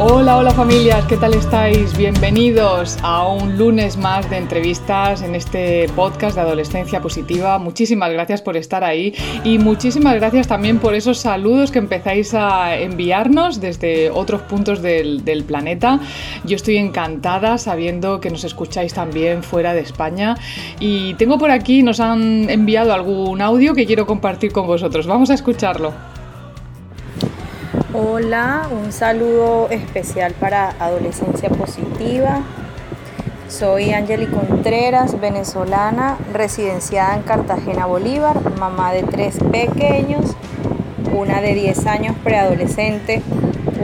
Hola, hola familias, ¿qué tal estáis? Bienvenidos a un lunes más de entrevistas en este podcast de Adolescencia Positiva. Muchísimas gracias por estar ahí y muchísimas gracias también por esos saludos que empezáis a enviarnos desde otros puntos del, del planeta. Yo estoy encantada sabiendo que nos escucháis también fuera de España y tengo por aquí, nos han enviado algún audio que quiero compartir con vosotros. Vamos a escucharlo. Hola, un saludo especial para Adolescencia Positiva. Soy Angeli Contreras, venezolana, residenciada en Cartagena, Bolívar, mamá de tres pequeños, una de 10 años preadolescente,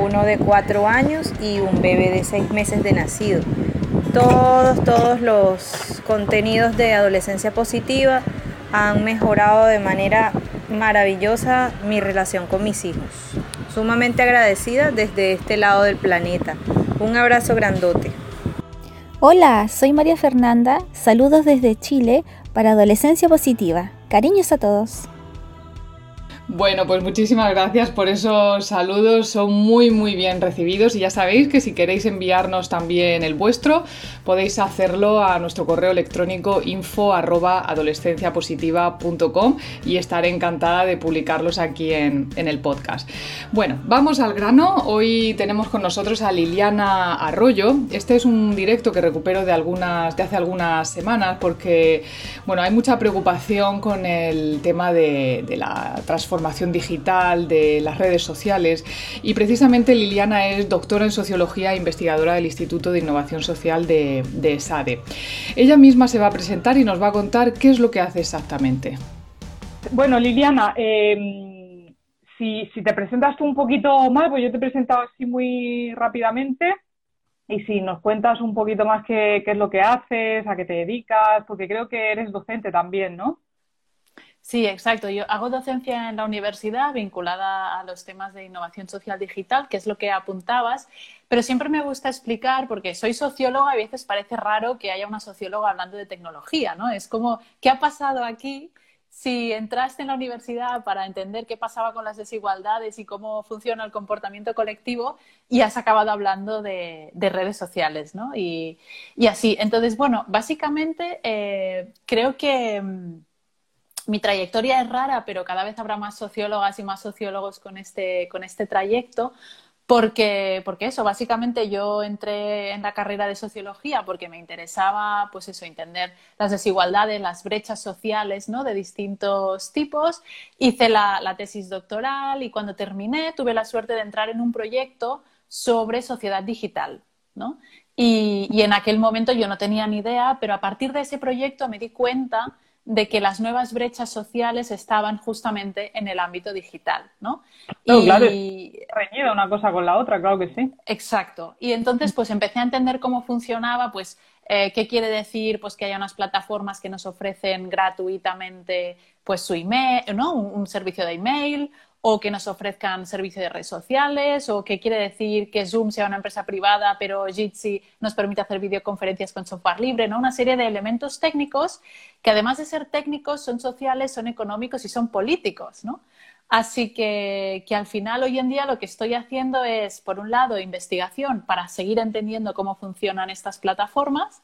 uno de 4 años y un bebé de 6 meses de nacido. Todos, todos los contenidos de Adolescencia Positiva han mejorado de manera maravillosa mi relación con mis hijos sumamente agradecida desde este lado del planeta. Un abrazo grandote. Hola, soy María Fernanda, saludos desde Chile para Adolescencia Positiva. Cariños a todos. Bueno, pues muchísimas gracias por esos saludos, son muy muy bien recibidos y ya sabéis que si queréis enviarnos también el vuestro, podéis hacerlo a nuestro correo electrónico info adolescenciapositiva.com y estaré encantada de publicarlos aquí en, en, el podcast. Bueno, vamos al grano. Hoy tenemos con nosotros a Liliana Arroyo. Este es un directo que recupero de, algunas, de hace algunas semanas porque bueno, hay mucha preocupación con el tema de la transformación formación digital, de las redes sociales y precisamente Liliana es doctora en sociología e investigadora del Instituto de Innovación Social de, de SADE. Ella misma se va a presentar y nos va a contar qué es lo que hace exactamente. Bueno, Liliana, eh, si, te presentas un poquito más, pues yo te he presentado así muy rápidamente. Y si nos cuentas un poquito más qué, qué es lo que haces, a qué te dedicas, porque creo que eres docente también, ¿no? Sí, exacto. Yo hago docencia en la universidad vinculada a los temas de innovación social digital, que es lo que apuntabas, pero siempre me gusta explicar, porque soy socióloga a veces parece raro que haya una socióloga hablando de tecnología, ¿no? Es como, ¿qué ha pasado aquí? Si entraste en la universidad para entender qué pasaba con las desigualdades y cómo funciona el comportamiento colectivo y has acabado hablando de, de redes sociales, ¿no? Y, y, así. Entonces, bueno, básicamente eh, creo que mm, mi trayectoria es rara, pero cada vez habrá más sociólogas y más sociólogos con este, con este trayecto, porque, porque eso, básicamente yo entré en la carrera de sociología porque me interesaba, pues eso, entender las desigualdades, las brechas sociales, ¿no? De distintos tipos. Hice la, tesis doctoral y cuando terminé tuve la suerte de entrar en un proyecto sobre sociedad digital, ¿no? Y, y en aquel momento yo no tenía ni idea, pero a partir de ese proyecto me di cuenta de que las nuevas brechas sociales estaban justamente en el ámbito digital, ¿no? No, y... claro, reñida una cosa con la otra, claro que sí. Exacto. Y entonces, pues empecé a entender cómo funcionaba, pues, eh, qué quiere decir, pues, que haya unas plataformas que nos ofrecen gratuitamente, pues, su email, ¿no? Un, un servicio de email o que nos ofrezcan servicio de redes sociales, o que quiere decir que Zoom sea una empresa privada, pero Jitsi nos permite hacer videoconferencias con software libre, ¿no? Una serie de elementos técnicos que además de ser técnicos son sociales, son económicos y son políticos, ¿no? Así que, que al final hoy en día lo que estoy haciendo es, por un lado, investigación para seguir entendiendo cómo funcionan estas plataformas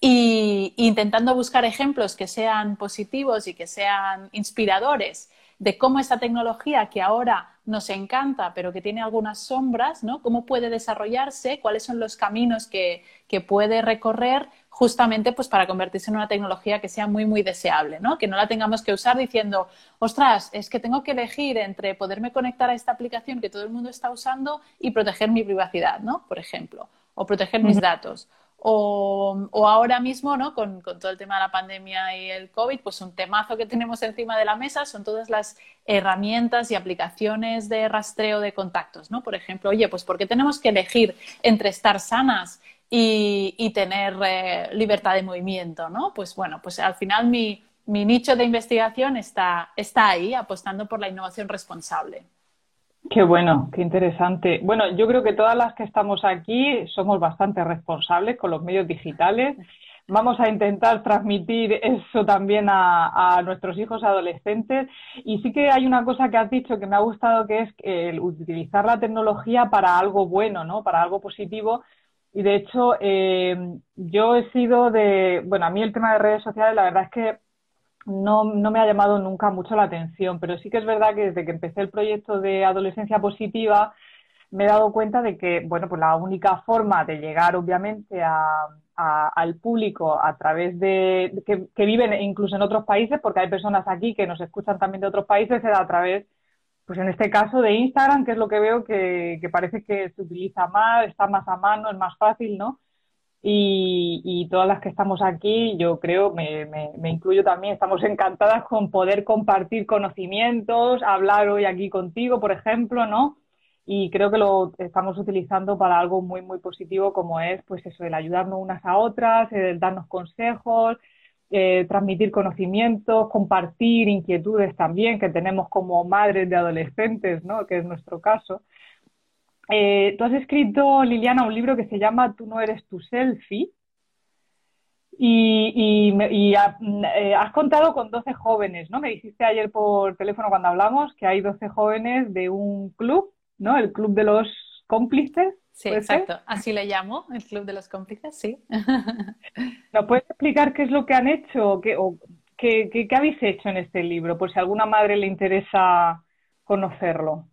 y intentando buscar ejemplos que sean positivos y que sean inspiradores de cómo esta tecnología que ahora nos encanta, pero que tiene algunas sombras, ¿no? Cómo puede desarrollarse, cuáles son los caminos que, que puede recorrer justamente pues para convertirse en una tecnología que sea muy, muy deseable, ¿no? Que no la tengamos que usar diciendo, ostras, es que tengo que elegir entre poderme conectar a esta aplicación que todo el mundo está usando y proteger mi privacidad, ¿no? Por ejemplo, o proteger mis datos. O, ahora mismo, ¿no? Con, todo el tema de la pandemia y el COVID, pues un temazo que tenemos encima de la mesa son todas las herramientas y aplicaciones de rastreo de contactos, ¿no? Por ejemplo, oye, pues ¿por qué tenemos que elegir entre estar sanas y, tener eh, libertad de movimiento, ¿no? Pues bueno, pues al final mi, nicho de investigación está ahí, apostando por la innovación responsable. Qué bueno, qué interesante. Bueno, yo creo que todas las que estamos aquí somos bastante responsables con los medios digitales. Vamos a intentar transmitir eso también a, nuestros hijos adolescentes. Y sí que hay una cosa que has dicho que me ha gustado, que es el utilizar la tecnología para algo bueno, ¿no? Para algo positivo. Y de hecho, eh, yo he sido de, bueno, a mí el tema de redes sociales, la verdad es que no, no me ha llamado nunca mucho la atención, pero sí que es verdad que desde que empecé el proyecto de adolescencia positiva me he dado cuenta de que, bueno, pues la única forma de llegar, obviamente, al público a través de, que, que, viven incluso en otros países, porque hay personas aquí que nos escuchan también de otros países, era a través, pues en este caso de Instagram, que es lo que veo que, que parece que se utiliza más, está más a mano, es más fácil, ¿no? Y, todas las que estamos aquí, yo creo, me, me, incluyo también, estamos encantadas con poder compartir conocimientos, hablar hoy aquí contigo, por ejemplo, ¿no? Y creo que lo estamos utilizando para algo muy, muy positivo como es, pues eso, el ayudarnos unas a otras, el darnos consejos, eh, transmitir conocimientos, compartir inquietudes también que tenemos como madres de adolescentes, ¿no? Que es nuestro caso. Eh, tú has escrito, Liliana, un libro que se llama Tú no eres tu selfie. Y, eh, has contado con 12 jóvenes, ¿no? Me dijiste ayer por teléfono cuando hablamos que hay 12 jóvenes de un club, ¿no? El Club de los Cómplices. Sí, exacto. Así le llamo, el Club de los Cómplices, sí. ¿Nos puedes explicar qué es lo que han hecho qué, o qué, qué habéis hecho en este libro? Por si a alguna madre le interesa conocerlo.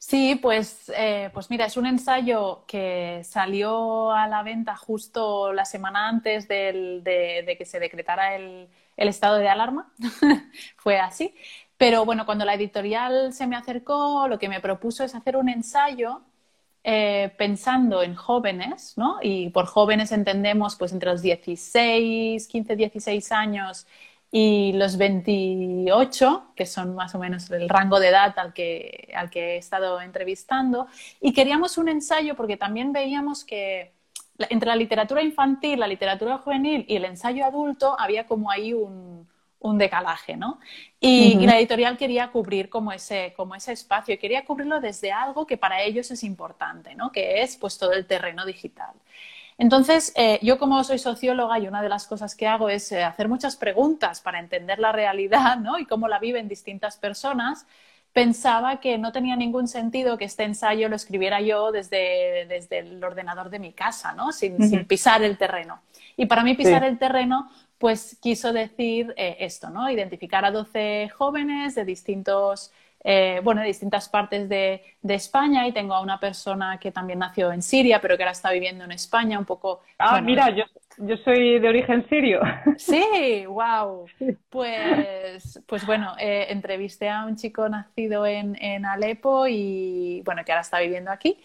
Sí, pues, eh, pues mira, es un ensayo que salió a la venta justo la semana antes de, que se decretara el, estado de alarma. Fue así. Pero bueno, cuando la editorial se me acercó, lo que me propuso es hacer un ensayo eh, pensando en jóvenes, ¿no? Y por jóvenes entendemos pues entre los 16, 15, 16 años y los 28, que son más o menos el rango de edad al que, al que he estado entrevistando, y queríamos un ensayo porque también veíamos que entre la literatura infantil, la literatura juvenil y el ensayo adulto había como ahí un, un decalaje, ¿no? Y, y, la editorial quería cubrir como ese, como ese espacio y quería cubrirlo desde algo que para ellos es importante, ¿no? Que es pues todo el terreno digital. Entonces, eh, yo como soy socióloga y una de las cosas que hago es eh, hacer muchas preguntas para entender la realidad ¿no? y cómo la viven distintas personas, pensaba que no tenía ningún sentido que este ensayo lo escribiera yo desde, desde el ordenador de mi casa, ¿no? sin, sin pisar el terreno. Y para mí pisar el terreno pues quiso decir eh, esto, ¿no? Identificar a 12 jóvenes de distintos eh, bueno, de distintas partes de, España y tengo a una persona que también nació en Siria, pero que ahora está viviendo en España un poco. Ah, mira, yo, yo soy de origen sirio. Sí, wow. Pues, pues bueno, eh, entrevisté a un chico nacido en, en, Alepo y bueno, que ahora está viviendo aquí.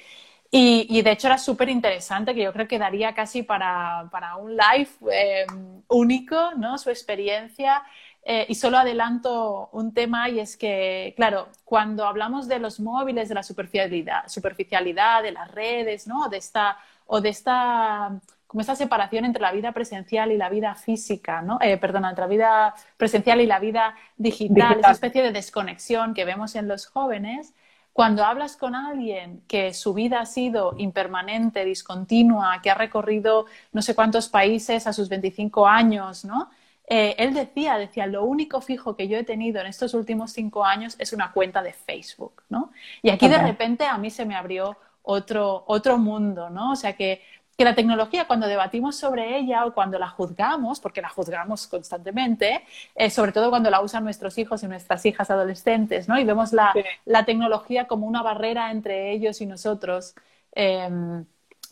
Y, y de hecho era súper interesante, que yo creo que daría casi para, para un live eh, único, ¿no? Su experiencia. Eh, y solo adelanto un tema y es que, claro, cuando hablamos de los móviles, de la superficialidad, superficialidad de las redes, ¿no? De esta, o de esta, como esta separación entre la vida presencial y la vida física, ¿no? Eh, perdona, entre la vida presencial y la vida digital, esa especie de desconexión que vemos en los jóvenes. Cuando hablas con alguien que su vida ha sido impermanente, discontinua, que ha recorrido no sé cuántos países a sus 25 años, ¿no? Eh, él decía, decía, lo único fijo que yo he tenido en estos últimos cinco años es una cuenta de Facebook, ¿no? Y aquí de repente a mí se me abrió otro, otro mundo, ¿no? O sea que, que, la tecnología cuando debatimos sobre ella o cuando la juzgamos, porque la juzgamos constantemente, eh, sobre todo cuando la usan nuestros hijos y nuestras hijas adolescentes, ¿no? Y vemos la, la tecnología como una barrera entre ellos y nosotros. Em,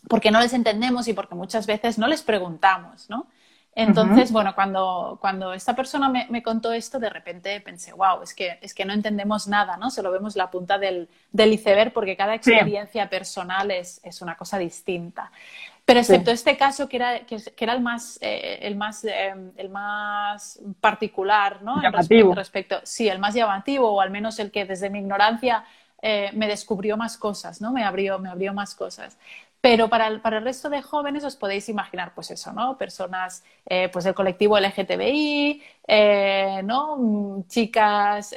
porque no les entendemos y porque muchas veces no les preguntamos, ¿no? Entonces, bueno, cuando, cuando esta persona me, me, contó esto, de repente pensé, wow, es que, es que no entendemos nada, ¿no? Solo vemos la punta del, del iceberg porque cada experiencia personal es, es, una cosa distinta. Pero excepto este caso que era, que, era el más, eh, el, más eh, el más particular, ¿no? Llamativo. Respecto, sí, el más llamativo, o al menos el que desde mi ignorancia eh, me descubrió más cosas, ¿no? Me abrió, me abrió más cosas. Pero para el, resto de jóvenes os podéis imaginar, pues eso, ¿no? Personas, eh, pues del colectivo LGTBI, eh, ¿no? Mm, chicas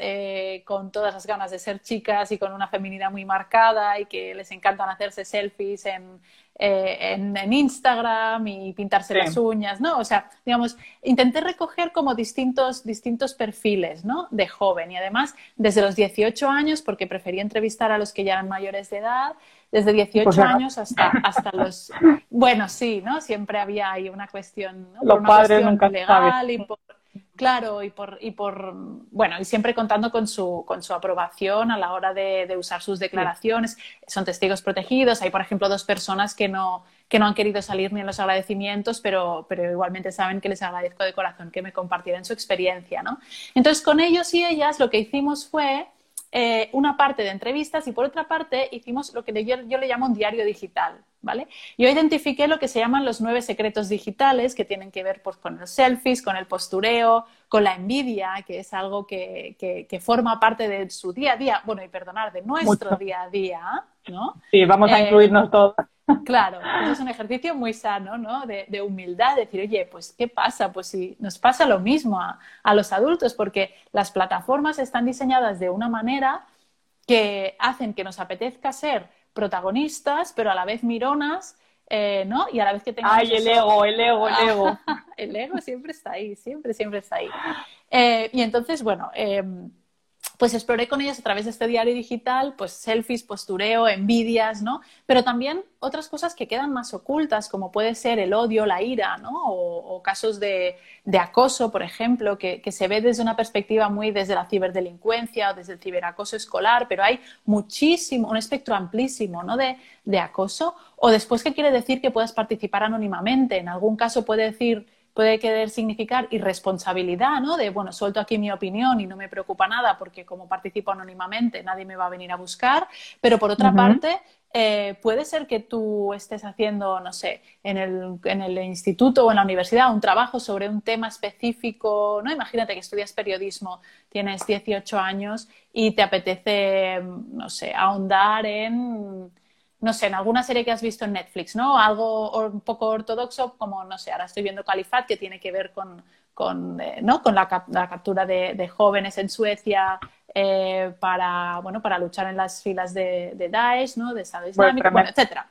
con todas las ganas de ser chicas y con una feminidad muy marcada y que les encantan hacerse selfies en, en, Instagram y pintarse las uñas, ¿no? O sea, digamos, intenté recoger como distintos, distintos perfiles, ¿no? De joven y además desde los 18 años, porque prefería entrevistar a los que ya eran mayores de edad, desde 18 pues años hasta, hasta los... Bueno, sí, ¿no? Siempre había ahí una cuestión, ¿no? Los padres nunca legal y por, Claro, y por, y por, bueno, y siempre contando con su, con su aprobación a la hora de, de usar sus declaraciones. Son testigos protegidos. Hay, por ejemplo, dos personas que no, que no han querido salir ni en los agradecimientos, pero, pero igualmente saben que les agradezco de corazón que me compartieran su experiencia, ¿no? Entonces, con ellos y ellas lo que hicimos fue eh, una parte de entrevistas y por otra parte hicimos lo que yo, le llamo un diario digital, ¿vale? Yo identifiqué lo que se llaman los nueve secretos digitales que tienen que ver pues, con los selfies, con el postureo, con la envidia, que es algo que, que, forma parte de su día a día, bueno, y perdonar, de nuestro día a día, ¿no? Sí, vamos a eh, incluirnos todos. Claro, eso es un ejercicio muy sano, ¿no? De, de, humildad, decir, oye, pues, ¿qué pasa? Pues si nos pasa lo mismo a, a, los adultos, porque las plataformas están diseñadas de una manera que hacen que nos apetezca ser protagonistas, pero a la vez mironas, eh, ¿no? Y a la vez que tengamos... ¡Ay, el ego, el ego, el ego! el ego siempre está ahí, siempre, siempre está ahí. Eh, y entonces, bueno... Eh, pues exploré con ellas a través de este diario digital, pues selfies, postureo, envidias, ¿no? Pero también otras cosas que quedan más ocultas, como puede ser el odio, la ira, ¿no? O, casos de, acoso, por ejemplo, que, se ve desde una perspectiva muy desde la ciberdelincuencia o desde el ciberacoso escolar, pero hay muchísimo, un espectro amplísimo, ¿no? De, de acoso. O después, ¿qué quiere decir que puedas participar anónimamente? En algún caso puede decir puede querer significar irresponsabilidad, ¿no? De, bueno, suelto aquí mi opinión y no me preocupa nada porque como participo anónimamente nadie me va a venir a buscar, pero por otra parte... Eh, puede ser que tú estés haciendo, no sé, en el, en el, instituto o en la universidad un trabajo sobre un tema específico, ¿no? Imagínate que estudias periodismo, tienes 18 años y te apetece, no sé, ahondar en no sé, en alguna serie que has visto en Netflix, ¿no? Algo un poco ortodoxo, como, no sé, ahora estoy viendo Califat, que tiene que ver con, con, eh, ¿no? con la, captura de, jóvenes en Suecia eh, para, bueno, para luchar en las filas de, de Daesh, ¿no? De Estado Islámico, bueno, etcétera.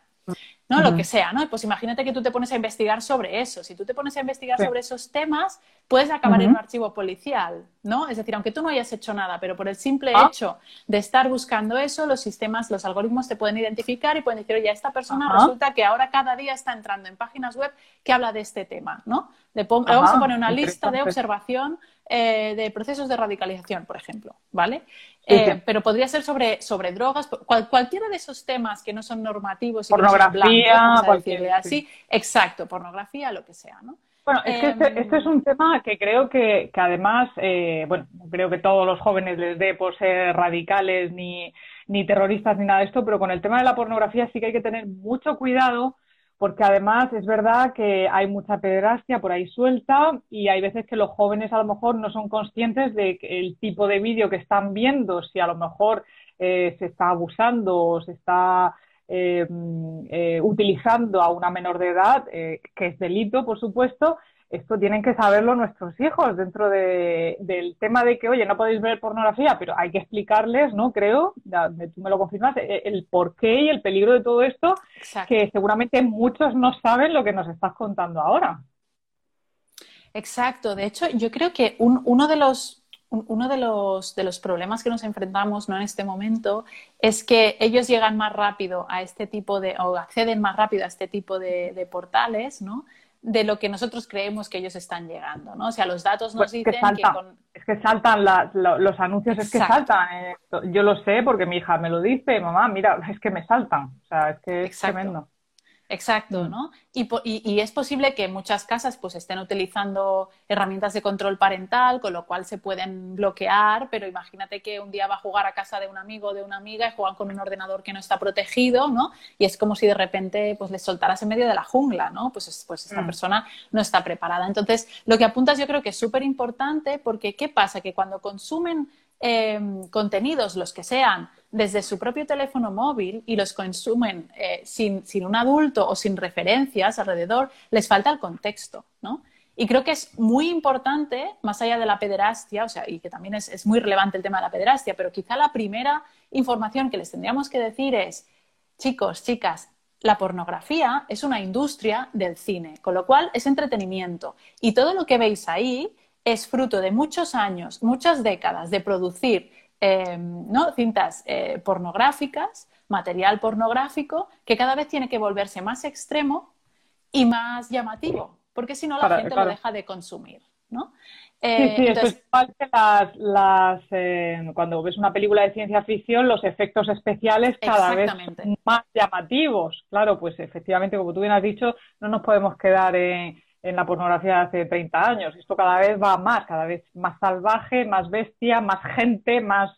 ¿No? Lo que sea, ¿no? Pues imagínate que tú te pones a investigar sobre eso. Si tú te pones a investigar sobre esos temas, puedes acabar en un archivo policial, ¿no? Es decir, aunque tú no hayas hecho nada, pero por el simple ah. hecho de estar buscando eso, los sistemas, los algoritmos te pueden identificar y pueden decir, oye, esta persona resulta que ahora cada día está entrando en páginas web que habla de este tema, ¿no? Le, vamos a poner una lista de observación eh, de procesos de radicalización, por ejemplo, ¿vale? Eh, pero podría ser sobre, sobre drogas, cualquiera de esos temas que no son normativos. Y pornografía, cualquier, así. Exacto, pornografía, lo que sea, ¿no? Bueno, es que este, este, es un tema que creo que, que además, eh, bueno, creo que todos los jóvenes les dé por ser radicales ni, ni terroristas ni nada de esto, pero con el tema de la pornografía sí que hay que tener mucho cuidado porque además es verdad que hay mucha pederastia por ahí suelta y hay veces que los jóvenes a lo mejor no son conscientes de que el tipo de vídeo que están viendo, si a lo mejor eh, se está abusando o se está eh, eh, utilizando a una menor de edad, que es delito, por supuesto, esto tienen que saberlo nuestros hijos dentro del tema de que, oye, no podéis ver pornografía, pero hay que explicarles, ¿no? Creo, tú me lo confirmas, e, el porqué y el peligro de todo esto, que seguramente muchos no saben lo que nos estás contando ahora. Exacto. De hecho, yo creo que uno de los uno de los, de los problemas que nos enfrentamos ¿no? en este momento es que ellos llegan más rápido a este tipo de, o acceden más rápido a este tipo de, de portales, ¿no? De lo que nosotros creemos que ellos están llegando, ¿no? O sea, los datos nos pues dicen que, Es que saltan los anuncios, es que saltan. Eh, yo lo sé porque mi hija me lo dice, mamá, mira, es que me saltan. O sea, es que es tremendo. Exacto. ¿no? Y, es posible que muchas casas pues estén utilizando herramientas de control parental, con lo cual se pueden bloquear, pero imagínate que un día va a jugar a casa de un amigo o de una amiga y juegan con un ordenador que no está protegido, ¿no? Y es como si de repente pues les soltaras en medio de la jungla, ¿no? Pues, pues esta mm. persona no está preparada. Entonces, lo que apuntas yo creo que es súper importante porque ¿qué pasa? Que cuando consumen em, contenidos, los que sean, desde su propio teléfono móvil y los consumen eh, sin, sin, un adulto o sin referencias alrededor, les falta el contexto, ¿no? Y creo que es muy importante, más allá de la pederastia, o sea, y que también es, es muy relevante el tema de la pederastia, pero quizá la primera información que les tendríamos que decir es, chicos, chicas, la pornografía es una industria del cine, con lo cual es entretenimiento. Y todo lo que veis ahí es fruto de muchos años, muchas décadas de producir eh, cintas eh, pornográficas, material pornográfico, que cada vez tiene que volverse más extremo y más llamativo, porque si no la gente lo deja de consumir. ¿no? sí, sí, eso es igual que las, eh, cuando ves una película de ciencia ficción, los efectos especiales cada vez son más llamativos. Claro, pues efectivamente, como tú bien has dicho, no nos podemos quedar en, la pornografía de hace 30 años. Esto cada vez va más, cada vez más salvaje, más bestia, más gente, más...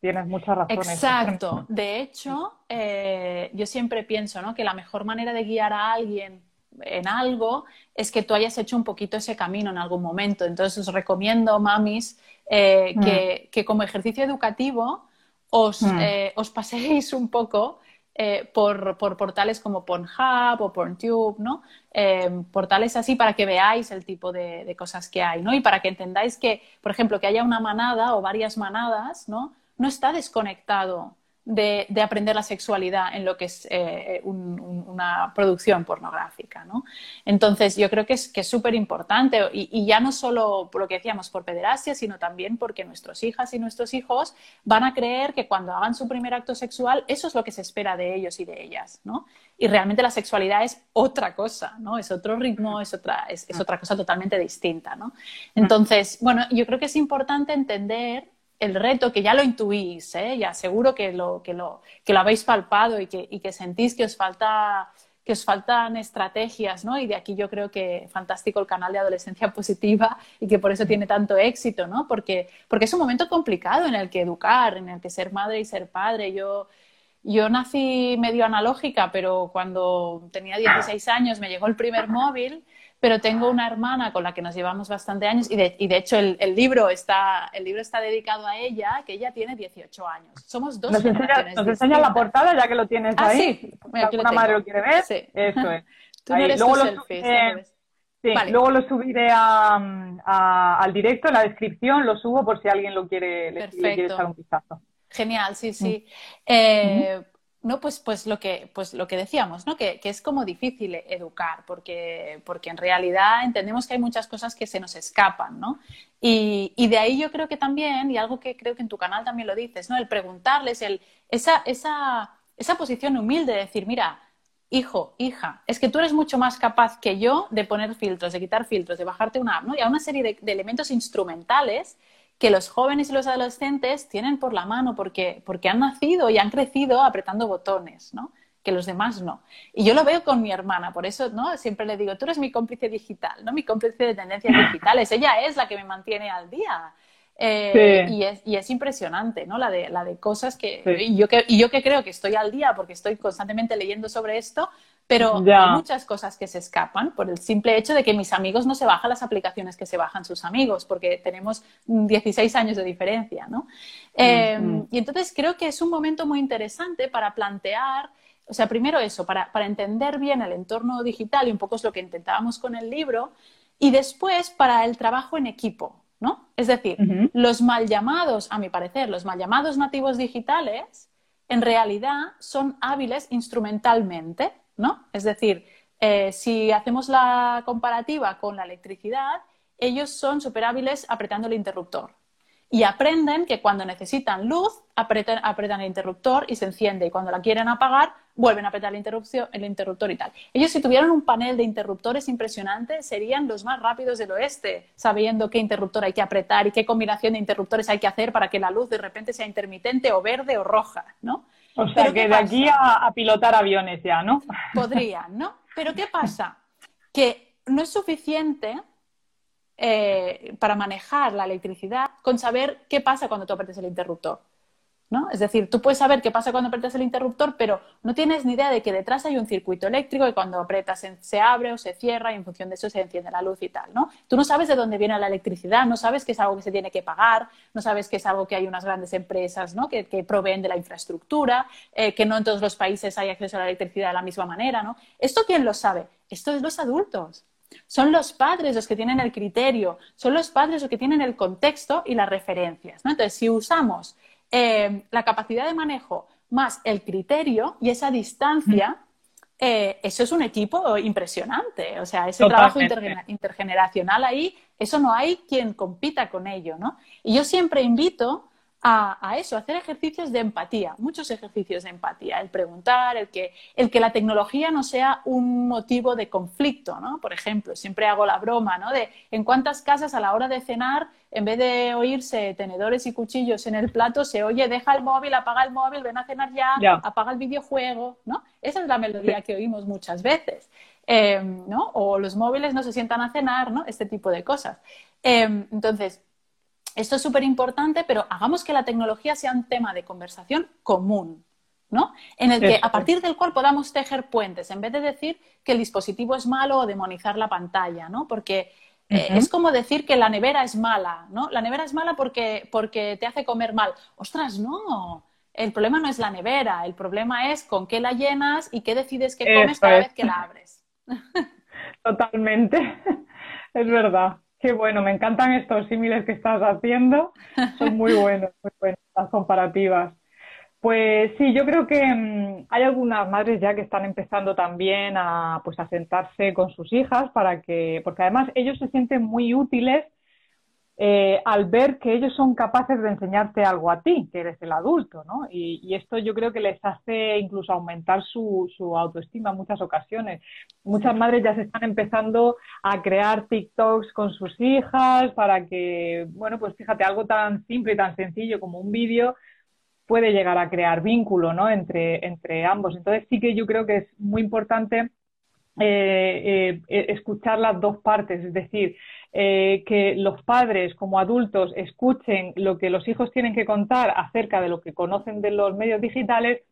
Tienes muchas razones. Exacto. De hecho, eh, yo siempre pienso ¿no? que la mejor manera de guiar a alguien en algo es que tú hayas hecho un poquito ese camino en algún momento. Entonces os recomiendo, mamis, eh, mm. que, como ejercicio educativo os, mm. eh, os paséis un poco eh, por, portales como Pornhub o Porntube, ¿no? portales así para que veáis el tipo de, de, cosas que hay, ¿no? Y para que entendáis que, por ejemplo, que haya una manada o varias manadas, ¿no? No está desconectado de, aprender la sexualidad en lo que es eh, una producción pornográfica. ¿no? Entonces, yo creo que es súper importante y, ya no solo por lo que decíamos por pederastia, sino también porque nuestras hijas y nuestros hijos van a creer que cuando hagan su primer acto sexual, eso es lo que se espera de ellos y de ellas. ¿no? Y realmente la sexualidad es otra cosa, ¿no? es otro ritmo, es otra, es, es otra cosa totalmente distinta. ¿no? Entonces, bueno, yo creo que es importante entender el reto, que ya lo intuís, ¿eh? ya seguro que lo, que lo, que lo habéis palpado y que, y que sentís que os falta que os faltan estrategias, ¿no? Y de aquí yo creo que fantástico el canal de adolescencia positiva y que por eso tiene tanto éxito, ¿no? Porque, porque es un momento complicado en el que educar, en el que ser madre y ser padre. Yo, yo nací medio analógica, pero cuando tenía 16 años me llegó el primer móvil pero tengo una hermana con la que nos llevamos bastante años y de, y de hecho el, el, libro está, el libro está dedicado a ella, que ella tiene 18 años. Somos dos Nos enseña, nos enseña la portada ya que lo tienes ah, ahí. Sí, alguna madre lo quiere ver. Sí. Eso es. Tú no eres luego, lo subiré, sí, luego lo subiré a, al directo, en la descripción lo subo por si alguien lo quiere, le, quiere echar un vistazo. Genial, sí, sí. Mm. Eh, no, pues, pues, lo que, pues lo que decíamos, ¿no? Que, es como difícil educar, porque, porque en realidad entendemos que hay muchas cosas que se nos escapan, ¿no? Y, de ahí yo creo que también, y algo que creo que en tu canal también lo dices, ¿no? El preguntarles, el, esa, esa, esa posición humilde de decir, mira, hijo, hija, es que tú eres mucho más capaz que yo de poner filtros, de quitar filtros, de bajarte una app, ¿no? Y a una serie de elementos instrumentales que los jóvenes y los adolescentes tienen por la mano porque, porque han nacido y han crecido apretando botones, ¿no? que los demás no. Y yo lo veo con mi hermana, por eso ¿no? siempre le digo, tú eres mi cómplice digital, ¿no? mi cómplice de tendencias digitales, ella es la que me mantiene al día. Eh, y, es, y, es, impresionante, ¿no? La de, la de cosas que, y yo que... Y yo que creo que estoy al día porque estoy constantemente leyendo sobre esto, pero hay muchas cosas que se escapan por el simple hecho de que mis amigos no se bajan las aplicaciones que se bajan sus amigos, porque tenemos 16 años de diferencia, ¿no? Eh, mm. Y entonces creo que es un momento muy interesante para plantear, o sea, primero eso, para, para entender bien el entorno digital y un poco es lo que intentábamos con el libro, y después para el trabajo en equipo, ¿no? Es decir, los mal llamados, a mi parecer, los mal llamados nativos digitales, en realidad son hábiles instrumentalmente ¿no? Es decir, eh, si hacemos la comparativa con la electricidad, ellos son súper hábiles apretando el interruptor. Y aprenden que cuando necesitan luz, apretan, el interruptor y se enciende. Y cuando la quieren apagar, vuelven a apretar el, el interruptor y tal. Ellos, si tuvieran un panel de interruptores impresionante, serían los más rápidos del oeste, sabiendo qué interruptor hay que apretar y qué combinación de interruptores hay que hacer para que la luz de repente sea intermitente o verde o roja, ¿no? O sea, que de aquí a, pilotar aviones ya, ¿no? Podrían, ¿no? Pero ¿qué pasa? Que no es suficiente eh, para manejar la electricidad con saber qué pasa cuando tú apretes el interruptor. Es decir, tú puedes saber qué pasa cuando apretas el interruptor, pero no tienes ni idea de que detrás hay un circuito eléctrico y cuando apretas se abre o se cierra y en función de eso se enciende la luz y tal. Tú no sabes de dónde viene la electricidad, no sabes que es algo que se tiene que pagar, no sabes que es algo que hay unas grandes empresas, ¿no? Que, proveen de la infraestructura, eh, que no en todos los países hay acceso a la electricidad de la misma manera. ¿Esto quién lo sabe? Esto es los adultos. Son los padres los que tienen el criterio, son los padres los que tienen el contexto y las referencias. Entonces, si usamos eh, la capacidad de manejo más el criterio y esa distancia, eh, eso es un equipo impresionante. O sea, ese trabajo intergeneracional ahí, eso no hay quien compita con ello. ¿no? Y yo siempre invito a, eso, a hacer ejercicios de empatía, muchos ejercicios de empatía, el preguntar, el que, el que la tecnología no sea un motivo de conflicto, ¿no? Por ejemplo, siempre hago la broma, ¿no? De en cuántas casas a la hora de cenar, en vez de oírse tenedores y cuchillos en el plato, se oye, deja el móvil, apaga el móvil, ven a cenar ya, apaga el videojuego, ¿no? Esa es la melodía que oímos muchas veces. Em, ¿no? O los móviles no se sientan a cenar, ¿no? Este tipo de cosas. Em, entonces, esto es súper importante, pero hagamos que la tecnología sea un tema de conversación común, ¿no? En el que a partir del cual podamos tejer puentes, en vez de decir que el dispositivo es malo o demonizar la pantalla, ¿no? Porque eh, es como decir que la nevera es mala, ¿no? La nevera es mala porque, porque te hace comer mal. Ostras, no. El problema no es la nevera, el problema es con qué la llenas y qué decides que comes cada vez que la abres. Totalmente, es verdad. Qué bueno, me encantan estos símiles que estás haciendo. Son muy buenos, muy buenas las comparativas. Pues sí, yo creo que mm, hay algunas madres ya que están empezando también a pues a sentarse con sus hijas para que, porque además ellos se sienten muy útiles eh, al ver que ellos son capaces de enseñarte algo a ti, que eres el adulto, ¿no? Y, esto yo creo que les hace incluso aumentar su, autoestima en muchas ocasiones. Muchas madres ya se están empezando a crear TikToks con sus hijas para que, bueno, pues fíjate, algo tan simple y tan sencillo como un vídeo puede llegar a crear vínculo, ¿no? Entre, ambos. Entonces sí que yo creo que es muy importante eh, eh, escuchar las dos partes, es decir, eh, que los padres como adultos escuchen lo que los hijos tienen que contar acerca de lo que conocen de los medios digitales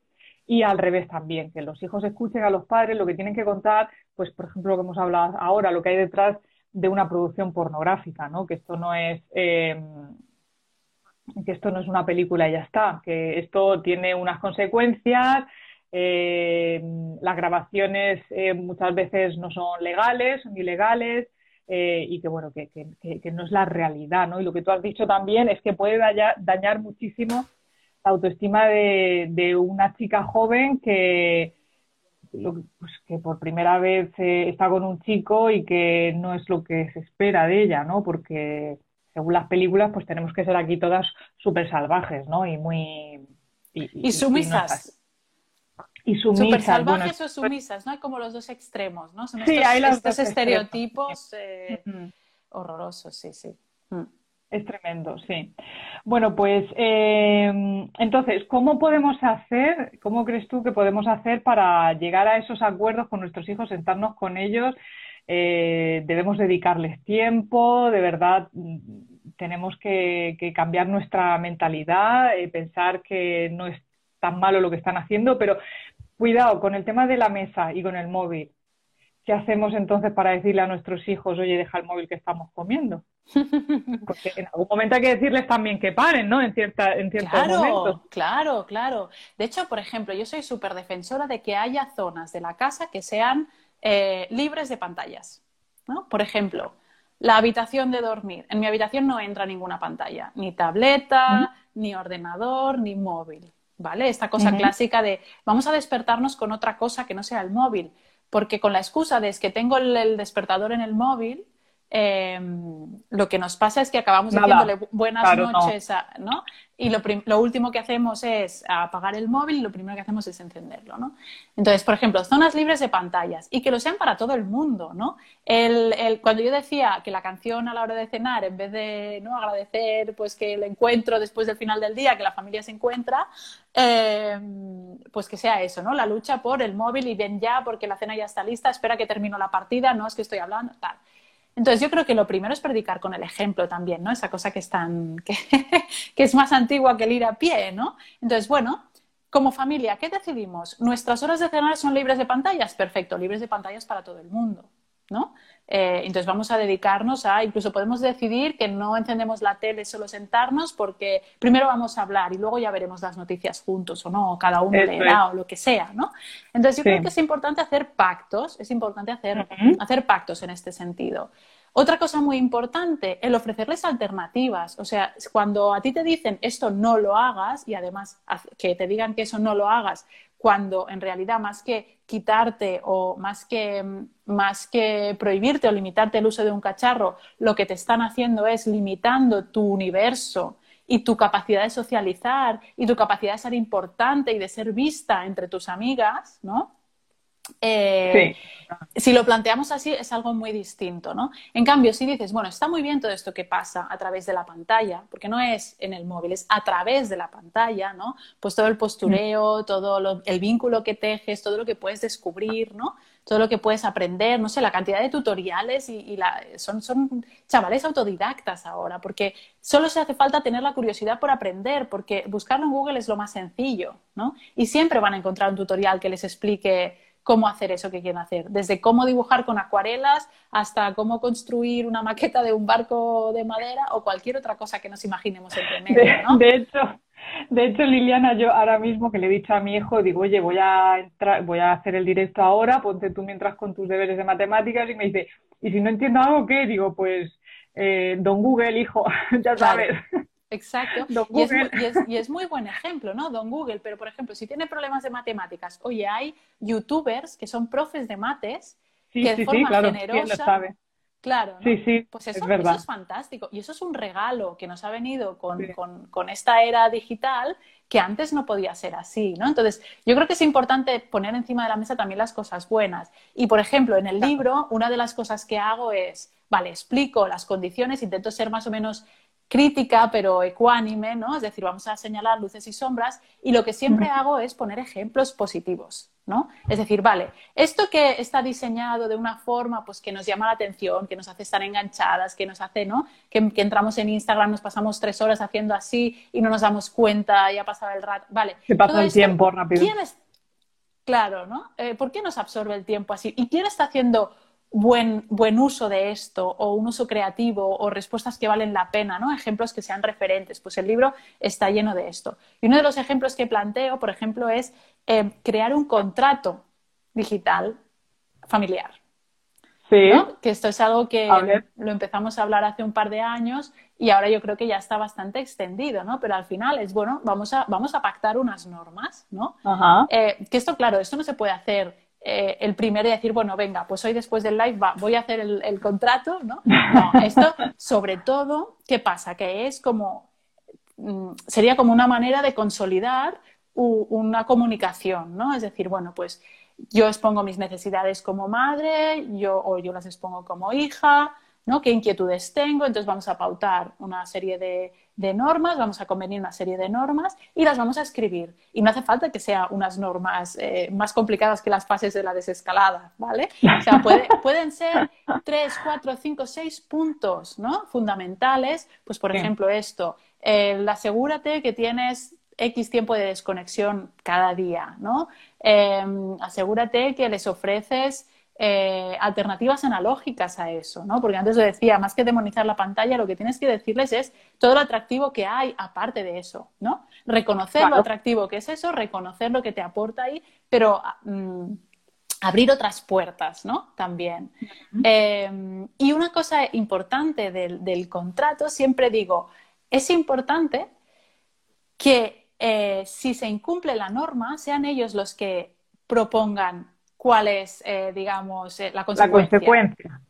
y al revés también, que los hijos escuchen a los padres lo que tienen que contar, pues por ejemplo lo que hemos hablado ahora, lo que hay detrás de una producción pornográfica, ¿no? Que esto no es eh, que esto no es una película y ya está, que esto tiene unas consecuencias, eh, las grabaciones muchas veces no son legales, son ilegales, eh, y que bueno, que, no es la realidad, ¿no? Y lo que tú has dicho también es que puede dañar, muchísimo la autoestima de, una chica joven que, pues, que por primera vez eh, está con un chico y que no es lo que se espera de ella, ¿no? Porque según las películas, pues tenemos que ser aquí todas súper salvajes, ¿no? Y muy... Y, sumisas. Y sumisas. Super salvajes o sumisas, ¿no? Hay como los dos extremos, ¿no? Son estos, estereotipos eh, horrorosos, sí, sí. Mm. Es tremendo, sí. Bueno, pues eh, entonces, ¿cómo podemos hacer, cómo crees tú que podemos hacer para llegar a esos acuerdos con nuestros hijos, sentarnos con ellos? Eh, debemos dedicarles tiempo, de verdad mm, tenemos que, que cambiar nuestra mentalidad, pensar que no es tan malo lo que están haciendo, pero Cuidado con el tema de la mesa y con el móvil. ¿Qué hacemos entonces para decirle a nuestros hijos, oye, deja el móvil que estamos comiendo? Porque en algún momento hay que decirles también que paren, ¿no? En, cierta, en ciertos claro, momentos. Claro, claro. De hecho, por ejemplo, yo soy súper defensora de que haya zonas de la casa que sean eh, libres de pantallas. ¿no? Por ejemplo, la habitación de dormir. En mi habitación no entra ninguna pantalla, ni tableta, ni ordenador, ni móvil. ¿Vale? Esta cosa clásica de vamos a despertarnos con otra cosa que no sea el móvil, porque con la excusa de es que tengo el, despertador en el móvil, em, lo que nos pasa es que acabamos diciéndole buenas noches, ¿no? y lo, último que hacemos es apagar el móvil y lo primero que hacemos es encenderlo, ¿no? Entonces, por ejemplo, zonas libres de pantallas y que lo sean para todo el mundo, ¿no? El, cuando yo decía que la canción a la hora de cenar, en vez de ¿no? agradecer pues que el encuentro después del final del día, que la familia se encuentra, eh, pues que sea eso, ¿no? La lucha por el móvil y ven ya porque la cena ya está lista, espera que termino la partida, no es que estoy hablando, tal. Entonces yo creo que lo primero es predicar con el ejemplo también, ¿no? Esa cosa que es tan, que, es más antigua que el ir a pie, ¿no? Entonces, bueno, como familia, ¿qué decidimos? ¿Nuestras horas de cenar son libres de pantallas? Perfecto, libres de pantallas para todo el mundo, ¿no? Eh, entonces vamos a dedicarnos a, incluso podemos decidir que no encendemos la tele solo sentarnos porque primero vamos a hablar y luego ya veremos las noticias juntos o no, o cada uno leerá o lo que sea, ¿no? Entonces yo creo que es importante hacer pactos, es importante hacer, hacer pactos en este sentido. Otra cosa muy importante, el ofrecerles alternativas. O sea, cuando a ti te dicen esto no lo hagas y además que te digan que eso no lo hagas, cuando en realidad más que quitarte o más que, más que prohibirte o limitarte el uso de un cacharro, lo que te están haciendo es limitando tu universo y tu capacidad de socializar y tu capacidad de ser importante y de ser vista entre tus amigas, ¿no? Eh, si lo planteamos así es algo muy distinto, ¿no? En cambio, si dices, bueno, está muy bien todo esto que pasa a través de la pantalla, porque no es en el móvil, es a través de la pantalla, ¿no? Pues todo el postureo, mm. todo el vínculo que tejes, todo lo que puedes descubrir, ¿no? Todo lo que puedes aprender, no sé, la cantidad de tutoriales y, son, son chavales autodidactas ahora, porque solo se hace falta tener la curiosidad por aprender, porque buscarlo en Google es lo más sencillo, ¿no? Y siempre van a encontrar un tutorial que les explique cómo hacer eso que quieren hacer, desde cómo dibujar con acuarelas hasta cómo construir una maqueta de un barco de madera o cualquier otra cosa que nos imaginemos en medio, ¿no? de, hecho, de hecho, Liliana, yo ahora mismo que le he dicho a mi hijo, digo, oye, voy a entrar, voy a hacer el directo ahora, ponte tú mientras con tus deberes de matemáticas y me dice, ¿y si no entiendo algo qué? Digo, pues, eh, don Google, hijo, ya sabes. Exacto. Y es, muy, buen ejemplo, ¿no? Don Google, pero por ejemplo, si tiene problemas de matemáticas, oye, hay youtubers que son profes de mates que de forma claro, generosa. sabe? Claro, sí, sí, pues eso es, fantástico. Y eso es un regalo que nos ha venido con, con, esta era digital que antes no podía ser así, ¿no? Entonces, yo creo que es importante poner encima de la mesa también las cosas buenas. Y, por ejemplo, en el libro, una de las cosas que hago es, vale, explico las condiciones, intento ser más o menos crítica, pero ecuánime, ¿no? Es decir, vamos a señalar luces y sombras y lo que siempre hago es poner ejemplos positivos, ¿no? Es decir, vale, esto que está diseñado de una forma pues que nos llama la atención, que nos hace estar enganchadas, que nos hace, ¿no? Que, entramos en Instagram, nos pasamos tres horas haciendo así y no nos damos cuenta, ya pasado el rato, vale. Se pasa el tiempo rápido. ¿quién es... Claro, ¿no? Eh, ¿Por qué nos absorbe el tiempo así? ¿Y quién está haciendo buen, buen uso de esto o un uso creativo o respuestas que valen la pena, ¿no? Ejemplos que sean referentes. Pues el libro está lleno de esto. Y uno de los ejemplos que planteo, por ejemplo, es eh, crear un contrato digital familiar. Sí. Que esto es algo que lo empezamos a hablar hace un par de años y ahora yo creo que ya está bastante extendido, ¿no? Pero al final es, bueno, vamos a, vamos a pactar unas normas, ¿no? Eh, que esto, claro, esto no se puede hacer eh, el primero de decir, bueno, venga, pues hoy después del live va, voy a hacer el, contrato, ¿no? No, esto sobre todo, ¿qué pasa? Que es como, mm, sería como una manera de consolidar una comunicación, ¿no? Es decir, bueno, pues yo expongo mis necesidades como madre, yo, o yo las expongo como hija, ¿no? ¿Qué inquietudes tengo? Entonces vamos a pautar una serie de, normas, vamos a convenir una serie de normas y las vamos a escribir. Y no hace falta que sean unas normas eh, más complicadas que las fases de la desescalada, ¿vale? O sea, pueden ser tres, cuatro, cinco, seis puntos, ¿no? Fundamentales. Pues, por ejemplo, esto, eh, asegúrate que tienes X tiempo de desconexión cada día, ¿no? Eh, asegúrate que les ofreces eh, alternativas analógicas a eso, ¿no? Porque antes lo decía, más que demonizar la pantalla, lo que tienes que decirles es todo lo atractivo que hay aparte de eso, ¿no? Reconocer lo atractivo que es eso, reconocer lo que te aporta ahí, pero mm, abrir otras puertas, ¿no? También. Em, y una cosa importante del, contrato, siempre digo, es importante que eh, si se incumple la norma, sean ellos los que propongan cuál es, eh, digamos, eh, la consecuencia. La consecuencia.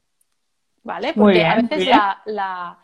¿Vale? Porque a veces la,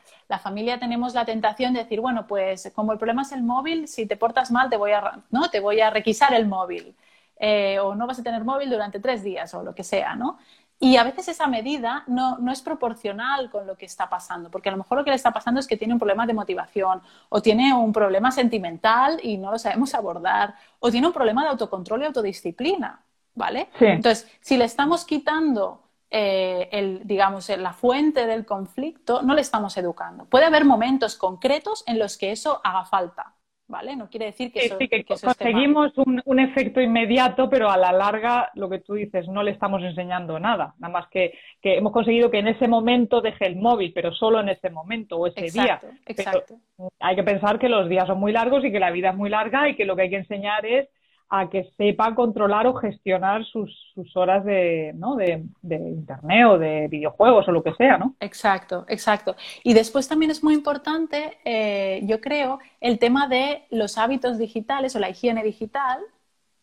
familia tenemos la tentación de decir, bueno, pues como el problema es el móvil, si te portas mal te voy a, ¿no? te voy a requisar el móvil. Eh, o no vas a tener móvil durante tres días o lo que sea, ¿no? Y a veces esa medida no, no, es proporcional con lo que está pasando, porque a lo mejor lo que le está pasando es que tiene un problema de motivación, o tiene un problema sentimental y no lo sabemos abordar, o tiene un problema de autocontrol y autodisciplina. ¿Vale? Entonces, si le estamos quitando eh, el, digamos, la fuente del conflicto, no le estamos educando. Puede haber momentos concretos en los que eso haga falta, ¿vale? No quiere decir que, eso, conseguimos un, efecto inmediato, pero a la larga, lo que tú dices, no le estamos enseñando nada. Nada más que, que hemos conseguido que en ese momento deje el móvil, pero solo en ese momento o ese día. Exacto. hay que pensar que los días son muy largos y que la vida es muy larga y que lo que hay que enseñar es a que sepa controlar o gestionar sus, sus horas de, ¿no? de, de, internet o de videojuegos o lo que sea, ¿no? Exacto, exacto. Y después también es muy importante, eh, yo creo, el tema de los hábitos digitales o la higiene digital,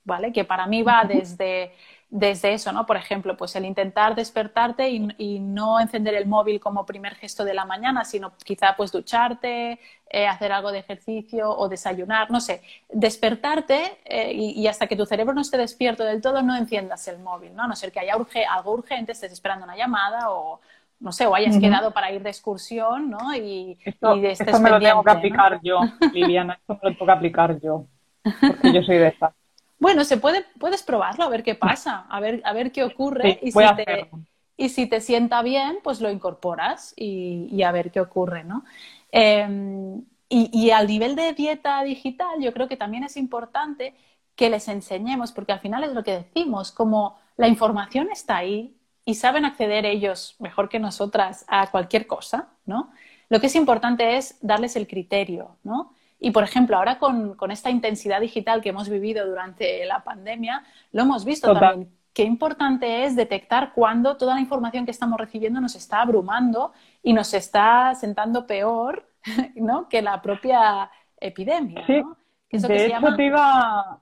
¿vale? Que para mí va desde desde eso, ¿no? Por ejemplo, pues el intentar despertarte y, no encender el móvil como primer gesto de la mañana, sino quizá pues ducharte, eh, hacer algo de ejercicio o desayunar, no sé, despertarte eh, y, hasta que tu cerebro no esté despierto del todo no enciendas el móvil, ¿no? A no ser que haya algo urgente, estés esperando una llamada o no sé, o hayas quedado para ir de excursión, ¿no? Y, esto, y esto me lo tengo que aplicar yo, Liliana, esto me lo tengo que aplicar yo, porque yo soy de esta. Bueno, se puede, puedes probarlo, a ver qué pasa, a ver, a ver qué ocurre y, si te, y, si te, sienta bien, pues lo incorporas y, a ver qué ocurre, ¿no? Em, y, al nivel de dieta digital, yo creo que también es importante que les enseñemos, porque al final es lo que decimos, como la información está ahí y saben acceder ellos mejor que nosotras a cualquier cosa, ¿no? Lo que es importante es darles el criterio, ¿no? Y, por ejemplo, ahora con, esta intensidad digital que hemos vivido durante la pandemia, lo hemos visto también. Qué importante es detectar cuando toda la información que estamos recibiendo nos está abrumando y nos está sentando peor ¿no? que la propia epidemia. Sí. de hecho, te iba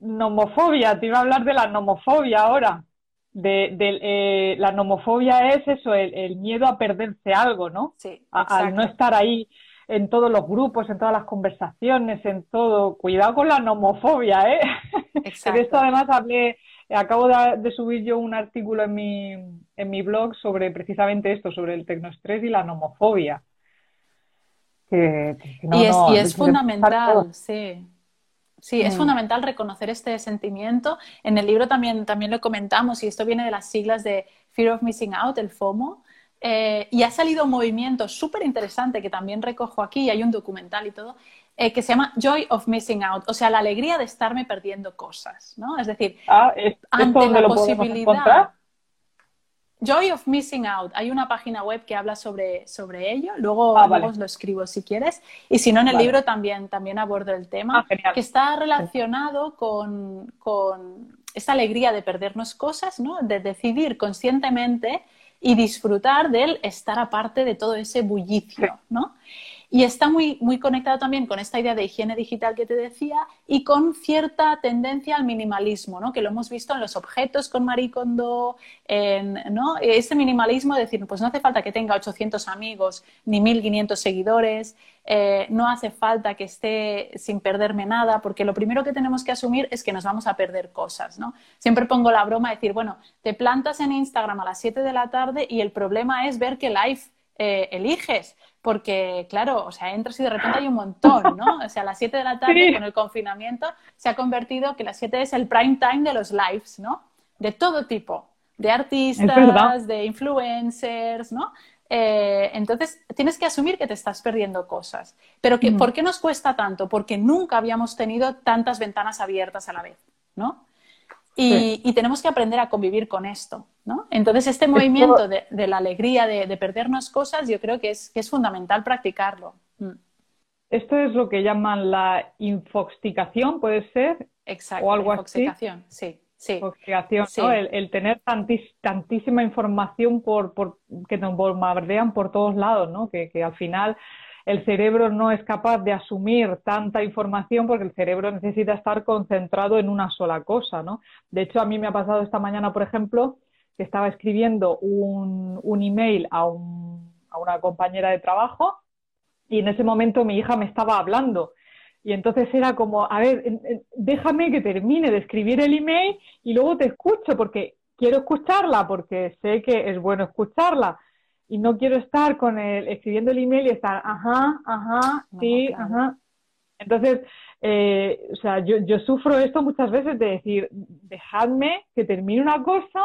nomofobia, te iba a hablar de la nomofobia ahora. De, eh, la nomofobia es eso, el, miedo a perderse algo, ¿no? Sí, al no estar ahí en todos los grupos, en todas las conversaciones, en todo. Cuidado con la nomofobia, ¿eh? De esto además hablé, acabo de, subir yo un artículo en mi, en mi blog sobre precisamente esto, sobre el tecnoestrés y la nomofobia. y, es, fundamental, sí. Sí, es mm. fundamental reconocer este sentimiento. En el libro también, también lo comentamos y esto viene de las siglas de Fear of Missing Out, el FOMO, eh, y ha salido un movimiento súper interesante que también recojo aquí, hay un documental y todo, eh, que se llama Joy of Missing Out, o sea, la alegría de estarme perdiendo cosas, ¿no? Es decir, ah, ante la posibilidad... Joy of Missing Out. Hay una página web que habla sobre, sobre ello. Luego, ah, lo escribo si quieres. Y si no, en el libro también, también abordo el tema, ah, que está relacionado con, con, esta alegría de perdernos cosas, ¿no? De decidir conscientemente y disfrutar del estar aparte de todo ese bullicio, ¿no? Y está muy, muy conectado también con esta idea de higiene digital que te decía y con cierta tendencia al minimalismo, ¿no? que lo hemos visto en los objetos con Marie en, ¿no? ese minimalismo de decir, pues no hace falta que tenga 800 amigos ni 1500 seguidores, eh, no hace falta que esté sin perderme nada, porque lo primero que tenemos que asumir es que nos vamos a perder cosas. ¿no? Siempre pongo la broma de decir, bueno, te plantas en Instagram a las 7 de la tarde y el problema es ver qué live eh, eliges porque, claro, o sea, entras y de repente hay un montón, ¿no? O sea, a las 7 de la tarde con el confinamiento se ha convertido que las 7 es el prime time de los lives, ¿no? De todo tipo, de artistas, de influencers, ¿no? Eh, entonces, tienes que asumir que te estás perdiendo cosas. Pero que, ¿por qué nos cuesta tanto? Porque nunca habíamos tenido tantas ventanas abiertas a la vez, ¿no? Y, tenemos que aprender a convivir con esto, ¿no? Entonces, este movimiento de, la alegría de, perdernos cosas, yo creo que es, que es fundamental practicarlo. Mm. Esto es lo que llaman la infoxicación, ¿puede ser? Exacto, o algo infoxicación, sí. Sí, infoxicación, ¿no? el, tener tantísima información por, por, que nos bombardean por todos lados, ¿no? Que, que al final el cerebro no es capaz de asumir tanta información porque el cerebro necesita estar concentrado en una sola cosa, ¿no? De hecho, a mí me ha pasado esta mañana, por ejemplo, que estaba escribiendo un, un email a, un, a una compañera de trabajo y en ese momento mi hija me estaba hablando. Y entonces era como, a ver, déjame que termine de escribir el email y luego te escucho porque quiero escucharla, porque sé que es bueno escucharla, y no quiero estar con el, escribiendo el email y estar, ajá, ajá, sí, ajá. Entonces, eh, o sea, yo, yo sufro esto muchas veces de decir, dejadme que termine una cosa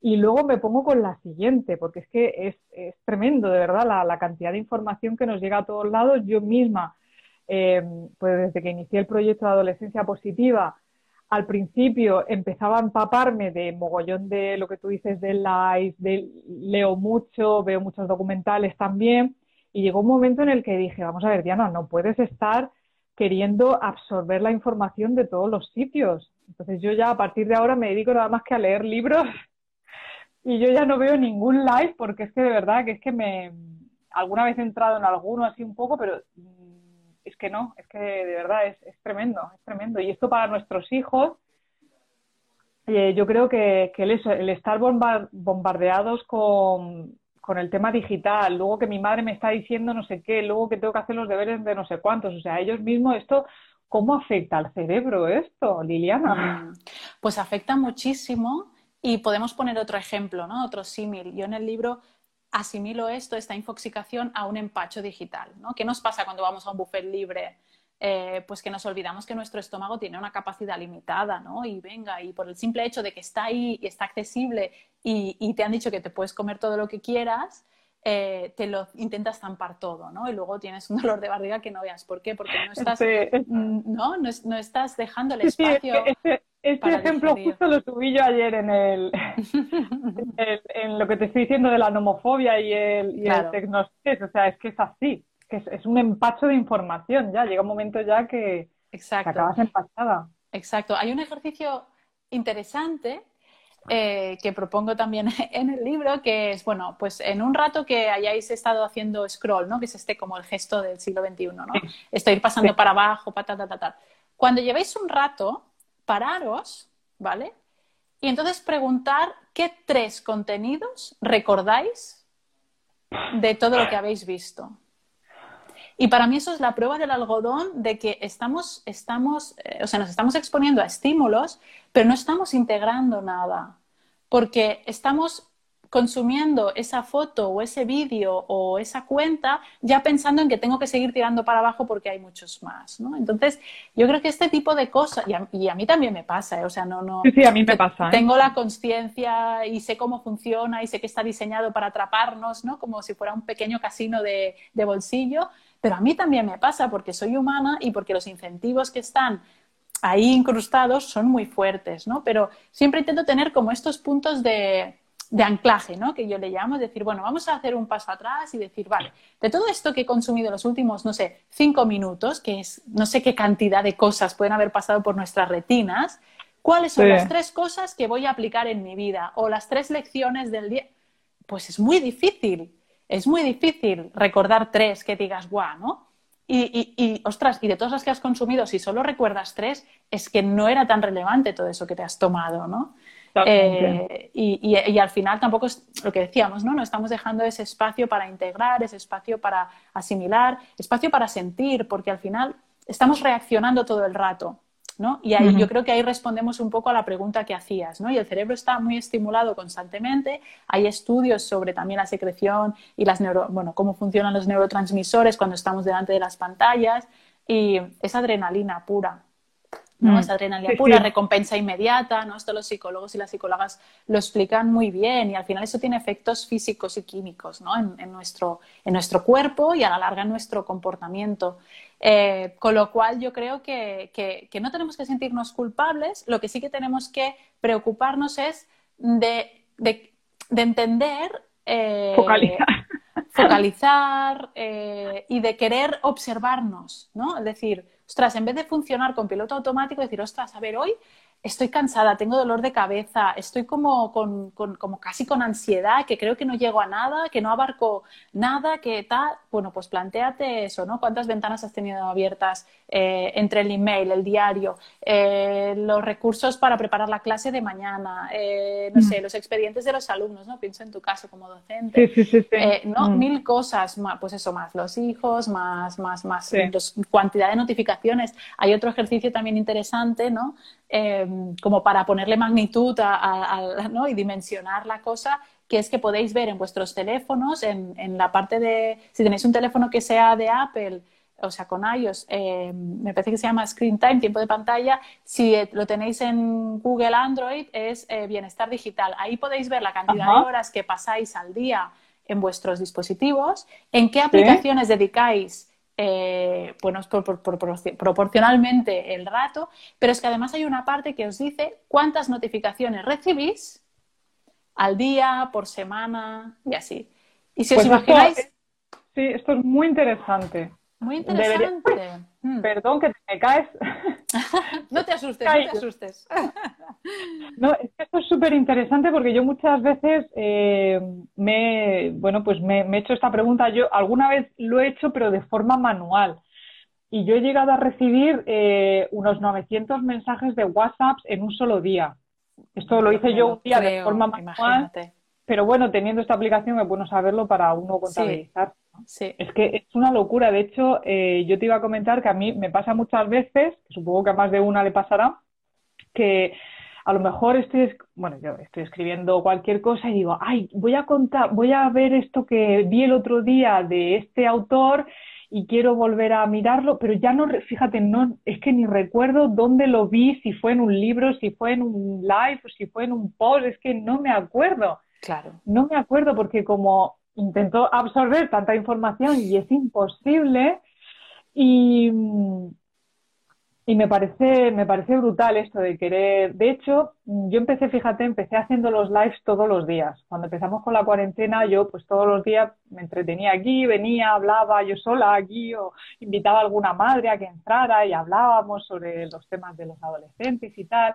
y luego me pongo con la siguiente, porque es que es, es tremendo, de verdad, la, la, cantidad de información que nos llega a todos lados. Yo misma, eh, pues desde que inicié el proyecto de adolescencia positiva, al principio empezaba a empaparme de mogollón de lo que tú dices de live, de, leo mucho, veo muchos documentales también, y llegó un momento en el que dije, vamos a ver, Diana, no puedes estar queriendo absorber la información de todos los sitios. Entonces yo ya a partir de ahora me dedico nada más que a leer libros y yo ya no veo ningún live porque es que de verdad que es que me alguna vez he entrado en alguno así un poco, pero que no, es que de verdad es, es tremendo, es tremendo. Y esto para nuestros hijos, eh, yo creo que, el, estar bombardeados con, con el tema digital, luego que mi madre me está diciendo no sé qué, luego que tengo que hacer los deberes de no sé cuántos, o sea, ellos mismos esto, ¿cómo afecta al cerebro esto, Liliana? Mm, pues afecta muchísimo y podemos poner otro ejemplo, ¿no? Otro símil. Yo en el libro asimilo esto, esta infoxicación, a un empacho digital. ¿no? ¿Qué nos pasa cuando vamos a un buffet libre? Eh, pues que nos olvidamos que nuestro estómago tiene una capacidad limitada, ¿no? Y venga, y por el simple hecho de que está ahí y está accesible y, y te han dicho que te puedes comer todo lo que quieras, eh, te lo intentas zampar todo, ¿no? Y luego tienes un dolor de barriga que no veas. ¿Por qué? Porque no estás, ¿no? No, no, estás dejando el espacio. Sí, este ejemplo justo lo subí yo ayer en el, en, lo que te estoy diciendo de la nomofobia y el, y claro. el O sea, es que es así, que es, es, un empacho de información ya. Llega un momento ya que, Exacto. que acabas empachada. Exacto. Hay un ejercicio interesante eh, que propongo también en el libro, que es, bueno, pues en un rato que hayáis estado haciendo scroll, ¿no? Que es este como el gesto del siglo XXI, ¿no? Estoy pasando sí. para abajo, ta, ta, ta, ta. Cuando llevéis un rato, pararos, ¿vale? Y entonces preguntar qué tres contenidos recordáis de todo lo que habéis visto. Y para mí eso es la prueba del algodón de que estamos, estamos eh, o sea, nos estamos exponiendo a estímulos, pero no estamos integrando nada, porque estamos consumiendo esa foto o ese vídeo o esa cuenta ya pensando en que tengo que seguir tirando para abajo porque hay muchos más, ¿no? Entonces, yo creo que este tipo de cosas, y a, y a mí también me pasa, ¿eh? o sea, no, no... Sí, sí, a mí me pasa. ¿eh? Tengo la conciencia y sé cómo funciona y sé que está diseñado para atraparnos, ¿no? Como si fuera un pequeño casino de, de bolsillo, pero a mí también me pasa porque soy humana y porque los incentivos que están ahí incrustados son muy fuertes, ¿no? Pero siempre intento tener como estos puntos de, de anclaje, ¿no? Que yo le llamo, es decir, bueno, vamos a hacer un paso atrás y decir, vale, de todo esto que he consumido los últimos, no sé, cinco minutos, que es no sé qué cantidad de cosas pueden haber pasado por nuestras retinas, ¿cuáles son sí. las tres cosas que voy a aplicar en mi vida? O las tres lecciones del día. Pues es muy difícil, es muy difícil recordar tres que digas, guau, ¿no? Y, y, y, ostras, y de todas las que has consumido, si solo recuerdas tres, es que no era tan relevante todo eso que te has tomado, ¿no? Eh, y, y, y, al final tampoco es lo que decíamos, ¿no? No estamos dejando ese espacio para integrar, ese espacio para asimilar, espacio para sentir, porque al final estamos reaccionando todo el rato, ¿no? Y ahí, uh -huh. yo creo que ahí respondemos un poco a la pregunta que hacías, ¿no? Y el cerebro está muy estimulado constantemente, hay estudios sobre también la secreción y las neuro, bueno, cómo funcionan los neurotransmisores cuando estamos delante de las pantallas y es adrenalina pura, ¿no? Mm. Esa adrenalina pura, sí. recompensa inmediata, ¿no? Esto los psicólogos y las psicólogas lo explican muy bien y al final eso tiene efectos físicos y químicos, ¿no? En, en nuestro, en nuestro cuerpo y a la larga en nuestro comportamiento. Eh, con lo cual yo creo que, que, que, no tenemos que sentirnos culpables, lo que sí que tenemos que preocuparnos es de, de, de entender... Eh, Focalizar. Focalizar eh, y de querer observarnos, ¿no? Es decir, ostras, en vez de funcionar con piloto automático, decir, ostras, a ver, hoy estoy cansada, tengo dolor de cabeza, estoy como, con, como casi con ansiedad, que creo que no llego a nada, que no abarco nada, que tal. Bueno, pues planteate eso, ¿no? ¿Cuántas ventanas has tenido abiertas eh, entre el email, el diario, eh, los recursos para preparar la clase de mañana, eh, no mm. sé, los expedientes de los alumnos, ¿no? Pienso en tu caso como docente. Sí, sí, sí. sí. ¿no? Mm. Mil cosas, pues eso, más los hijos, más, más, más sí. los, cantidad de notificaciones. Hay otro ejercicio también interesante, ¿no? Como para ponerle magnitud a, a, a, ¿no? y dimensionar la cosa, que es que podéis ver en vuestros teléfonos, en, en, la parte de, si tenéis un teléfono que sea de Apple o sea, con iOS, eh, me parece que se llama Screen Time, tiempo de pantalla. Si eh, lo tenéis en Google Android, es eh, Bienestar Digital. Ahí podéis ver la cantidad de horas que pasáis al día en vuestros dispositivos, en qué aplicaciones dedicáis bueno, proporcionalmente el rato, pero es que además hay una parte que os dice cuántas notificaciones recibís al día, por semana y así. Y si os pues imagináis... sí, esto es muy interesante. Muy interesante. Mm. Perdón que te me caes. no te asustes, no te asustes. no, es que esto es súper interesante porque yo muchas veces eh, me, bueno, pues me, he hecho esta pregunta. Yo alguna vez lo he hecho, pero de forma manual. Y yo he llegado a recibir eh, unos 900 mensajes de WhatsApp en un solo día. Esto lo hice yo un día de forma manual. Pero bueno, teniendo esta aplicación es bueno saberlo para uno contabilizar. Es que es una locura. De hecho, eh, yo te iba a comentar que a mí me pasa muchas veces, supongo que a más de una le pasará, que a lo mejor estoy, bueno, yo estoy escribiendo cualquier cosa y digo, ay, voy a contar, voy a ver esto que vi el otro día de este autor y quiero volver a mirarlo, pero ya no, fíjate, no, es que ni recuerdo dónde lo vi, si fue en un libro, si fue en un live, si fue en un post, es que no me acuerdo. Claro. No me acuerdo porque como intento absorber tanta información y es imposible. Y, y me parece, me parece brutal esto de querer. De hecho, yo empecé, fíjate, empecé haciendo los lives todos los días. Cuando empezamos con la cuarentena, yo pues todos los días me entretenía aquí, venía, hablaba yo sola aquí o invitaba a alguna madre a que entrara y hablábamos sobre los temas de los adolescentes y tal.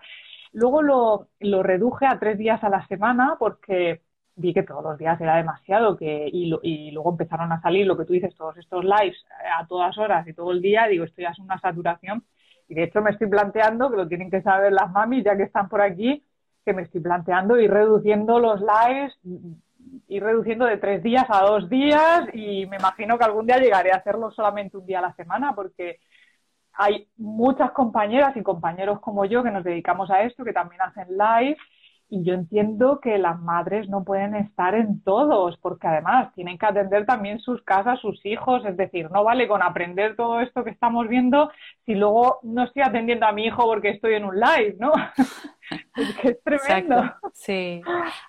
Luego lo, lo reduje a tres días a la semana porque vi que todos los días era demasiado que, y, y, luego empezaron a salir lo que tú dices, todos estos lives eh, a todas horas y todo el día, digo, esto ya es una saturación. Y de hecho me estoy planteando, que lo tienen que saber las mamis ya que están por aquí, que me estoy planteando ir reduciendo los lives, ir reduciendo de tres días a dos días y me imagino que algún día llegaré a hacerlo solamente un día a la semana porque hay muchas compañeras y compañeros como yo que nos dedicamos a esto, que también hacen live y yo entiendo que las madres no pueden estar en todos, porque además tienen que atender también sus casas, sus hijos, es decir, no vale con aprender todo esto que estamos viendo si luego no estoy atendiendo a mi hijo porque estoy en un live, ¿no? es tremendo. Sí.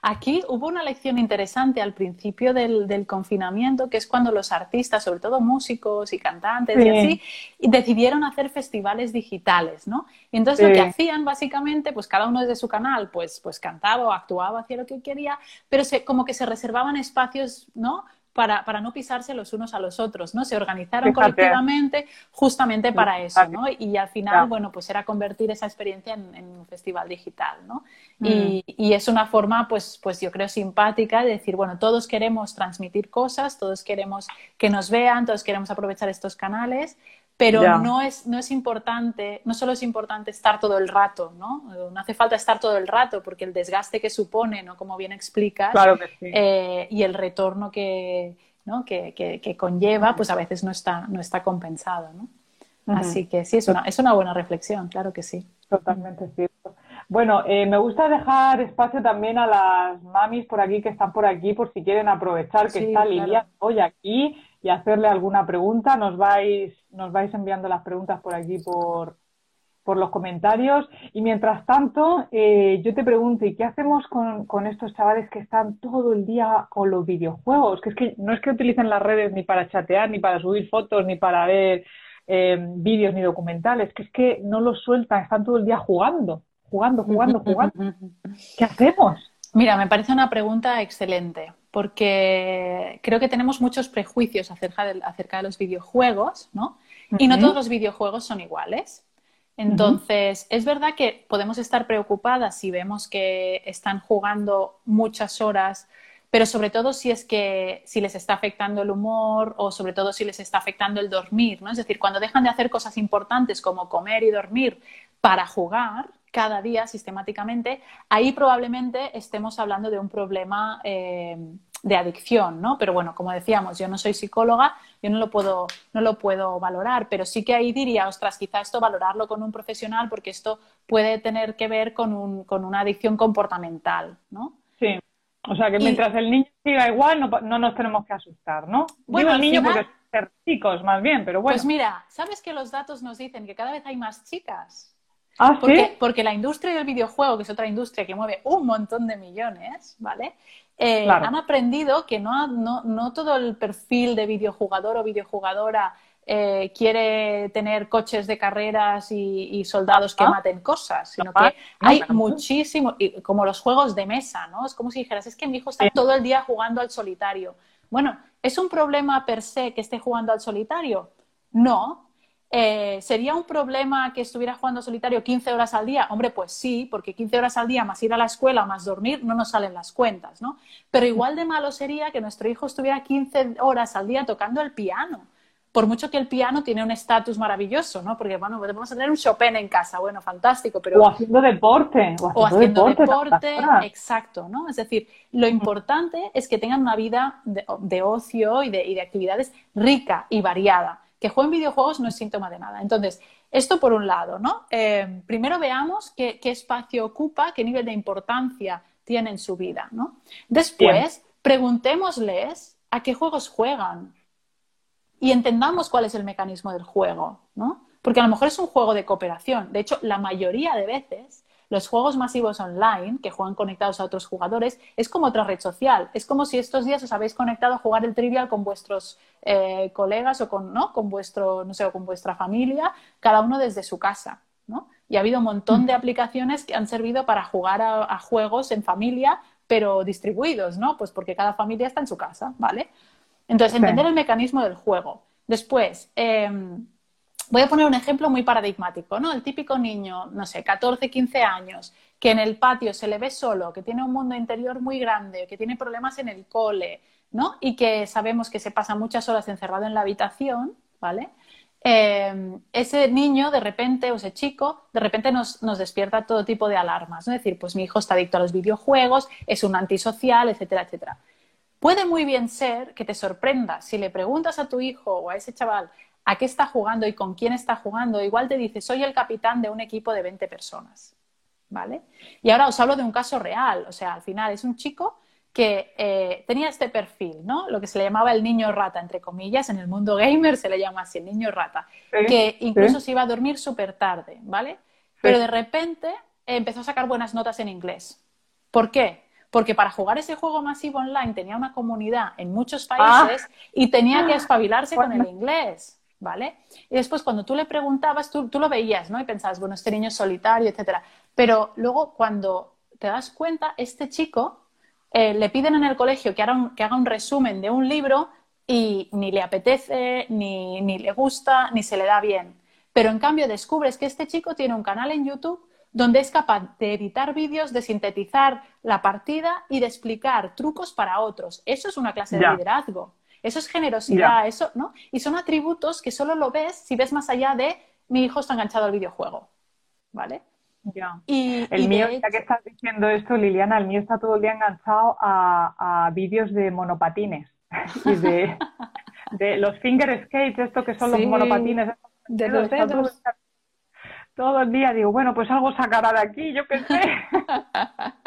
Aquí hubo una lección interesante al principio del, del, confinamiento, que es cuando los artistas, sobre todo músicos y cantantes y así, decidieron hacer festivales digitales, ¿no? Y entonces lo que hacían básicamente, pues cada uno desde su canal, pues, pues cantaba o actuaba, hacía lo que quería, pero se, como que se reservaban espacios, ¿no? Para, para, no pisarse los unos a los otros, ¿no? Se organizaron colectivamente justamente para eso, ¿no? Y al final, bueno, pues era convertir esa experiencia en, un festival digital, ¿no? Mm. Y, y, es una forma, pues, pues yo creo, simpática de decir, bueno, todos queremos transmitir cosas, todos queremos que nos vean, todos queremos aprovechar estos canales, pero no es, no es importante, no solo es importante estar todo el rato, ¿no? No hace falta estar todo el rato porque el desgaste que supone, ¿no? Como bien explicas, eh, y el retorno que, ¿no? que, que, conlleva, pues a veces no está, no está compensado, ¿no? Así que sí, es una, es una buena reflexión, claro que sí. Totalmente cierto. Bueno, eh, me gusta dejar espacio también a las mamis por aquí que están por aquí, por si quieren aprovechar que está Lilia hoy aquí y hacerle alguna pregunta. Nos vais, nos vais enviando las preguntas por aquí por, por los comentarios. Y mientras tanto, eh, yo te pregunto, ¿y qué hacemos con, estos chavales que están todo el día con los videojuegos? Que es que no es que utilicen las redes ni para chatear, ni para subir fotos, ni para ver eh, vídeos ni documentales, que es que no los sueltan, están todo el día jugando, jugando, jugando, jugando. ¿Qué hacemos? Mira, me parece una pregunta excelente, porque creo que tenemos muchos prejuicios acerca de, acerca de los videojuegos, ¿no? Y no todos los videojuegos son iguales. Entonces, es verdad que podemos estar preocupadas si vemos que están jugando muchas horas, pero sobre todo si es que si les está afectando el humor o sobre todo si les está afectando el dormir, ¿no? Es decir, cuando dejan de hacer cosas importantes como comer y dormir para jugar, cada día sistemáticamente, ahí probablemente estemos hablando de un problema eh, de adicción, ¿no? Pero bueno, como decíamos, yo no soy psicóloga, yo no lo puedo, no lo puedo valorar, pero sí que ahí diría, ostras, quizá esto valorarlo con un profesional porque esto puede tener que ver con, un, con una adicción comportamental, ¿no? Sí. O sea que mientras el niño siga igual, no, no, nos tenemos que asustar, ¿no? Bueno, el niño porque ser chicos, más bien, pero bueno. Pues mira, ¿sabes que los datos nos dicen que cada vez hay más chicas? Ah, porque, ¿sí? porque la industria del videojuego, que es otra industria que mueve un montón de millones, ¿vale? Eh, Claro. Han aprendido que no, no, no todo el perfil de videojugador o videojugadora eh, quiere tener coches de carreras y, y soldados que Ah. maten cosas, sino Ah, que hay claro. muchísimo, y como los juegos de mesa, ¿no? Es como si dijeras, es que mi hijo está Sí. todo el día jugando al solitario. Bueno, ¿es un problema per se que esté jugando al solitario? No. Eh, ¿Sería un problema que estuviera jugando solitario 15 horas al día? Hombre, pues sí, porque 15 horas al día más ir a la escuela más dormir no nos salen las cuentas, ¿no? Pero igual de malo sería que nuestro hijo estuviera 15 horas al día tocando el piano. Por mucho que el piano tiene un estatus maravilloso, ¿no? Porque, bueno, podemos tener un Chopin en casa, bueno, fantástico, pero O haciendo deporte. O haciendo, o haciendo deporte. exacto, ¿no? Es decir, lo importante es que tengan una vida de, de ocio y de, y de actividades rica y variada. Que jueguen videojuegos no es síntoma de nada. Entonces, esto por un lado, ¿no? Eh, primero veamos qué, qué espacio ocupa, qué nivel de importancia tiene en su vida, ¿no? Después, preguntémosles a qué juegos juegan y entendamos cuál es el mecanismo del juego, ¿no? Porque a lo mejor es un juego de cooperación. De hecho, la mayoría de veces los juegos masivos online que juegan conectados a otros jugadores es como otra red social. Es como si estos días os habéis conectado a jugar el trivial con vuestros eh, colegas o con, ¿no? con vuestro, no sé, o con vuestra familia, cada uno desde su casa, ¿no? Y ha habido un montón de aplicaciones que han servido para jugar a, a juegos en familia, pero distribuidos, ¿no? Pues porque cada familia está en su casa, ¿vale? Entonces, Sí. entender el mecanismo del juego. Después, eh, voy a poner un ejemplo muy paradigmático, ¿no? El típico niño, no sé, 14, 15 años, que en el patio se le ve solo, que tiene un mundo interior muy grande, que tiene problemas en el cole, ¿no? Y que sabemos que se pasa muchas horas encerrado en la habitación, ¿vale? Eh, ese niño de repente, o ese chico, de repente nos, despierta todo tipo de alarmas. Es decir, pues mi hijo está adicto a los videojuegos, es un antisocial, etcétera, etcétera. Puede muy bien ser que te sorprenda si le preguntas a tu hijo o a ese chaval a qué está jugando y con quién está jugando, igual te dice, soy el capitán de un equipo de 20 personas, ¿vale? Y ahora os hablo de un caso real, o sea, al final es un chico que eh, tenía este perfil, ¿no? Lo que se le llamaba el niño rata, entre comillas, en el mundo gamer se le llama así, el niño rata, Sí, que incluso sí. se iba a dormir súper tarde, ¿vale? Pero de repente empezó a sacar buenas notas en inglés. ¿Por qué? Porque para jugar ese juego masivo online tenía una comunidad en muchos países y tenía que espabilarse con el inglés, ¿vale? Y después cuando tú le preguntabas, tú, tú lo veías, ¿no? Y pensabas, bueno, este niño es solitario, etcétera. Pero luego cuando te das cuenta, este chico eh, le piden en el colegio que haga, un, que haga un resumen de un libro y ni le apetece, ni, ni le gusta, ni se le da bien. Pero en cambio descubres que este chico tiene un canal en YouTube donde es capaz de editar vídeos, de sintetizar la partida y de explicar trucos para otros. Eso es una clase Ya. de liderazgo. Eso es generosidad, eso, ¿no? Y son atributos que solo lo ves si ves más allá de mi hijo está enganchado al videojuego. ¿Vale? Ya. Y, El y mío, ya que estás diciendo esto, Liliana, el mío está todo el día enganchado a, a vídeos de monopatines y de, de los finger skates, esto que son Sí, los monopatines. de los dedos. Todo el día digo, bueno, pues algo sacará de aquí, yo qué sé.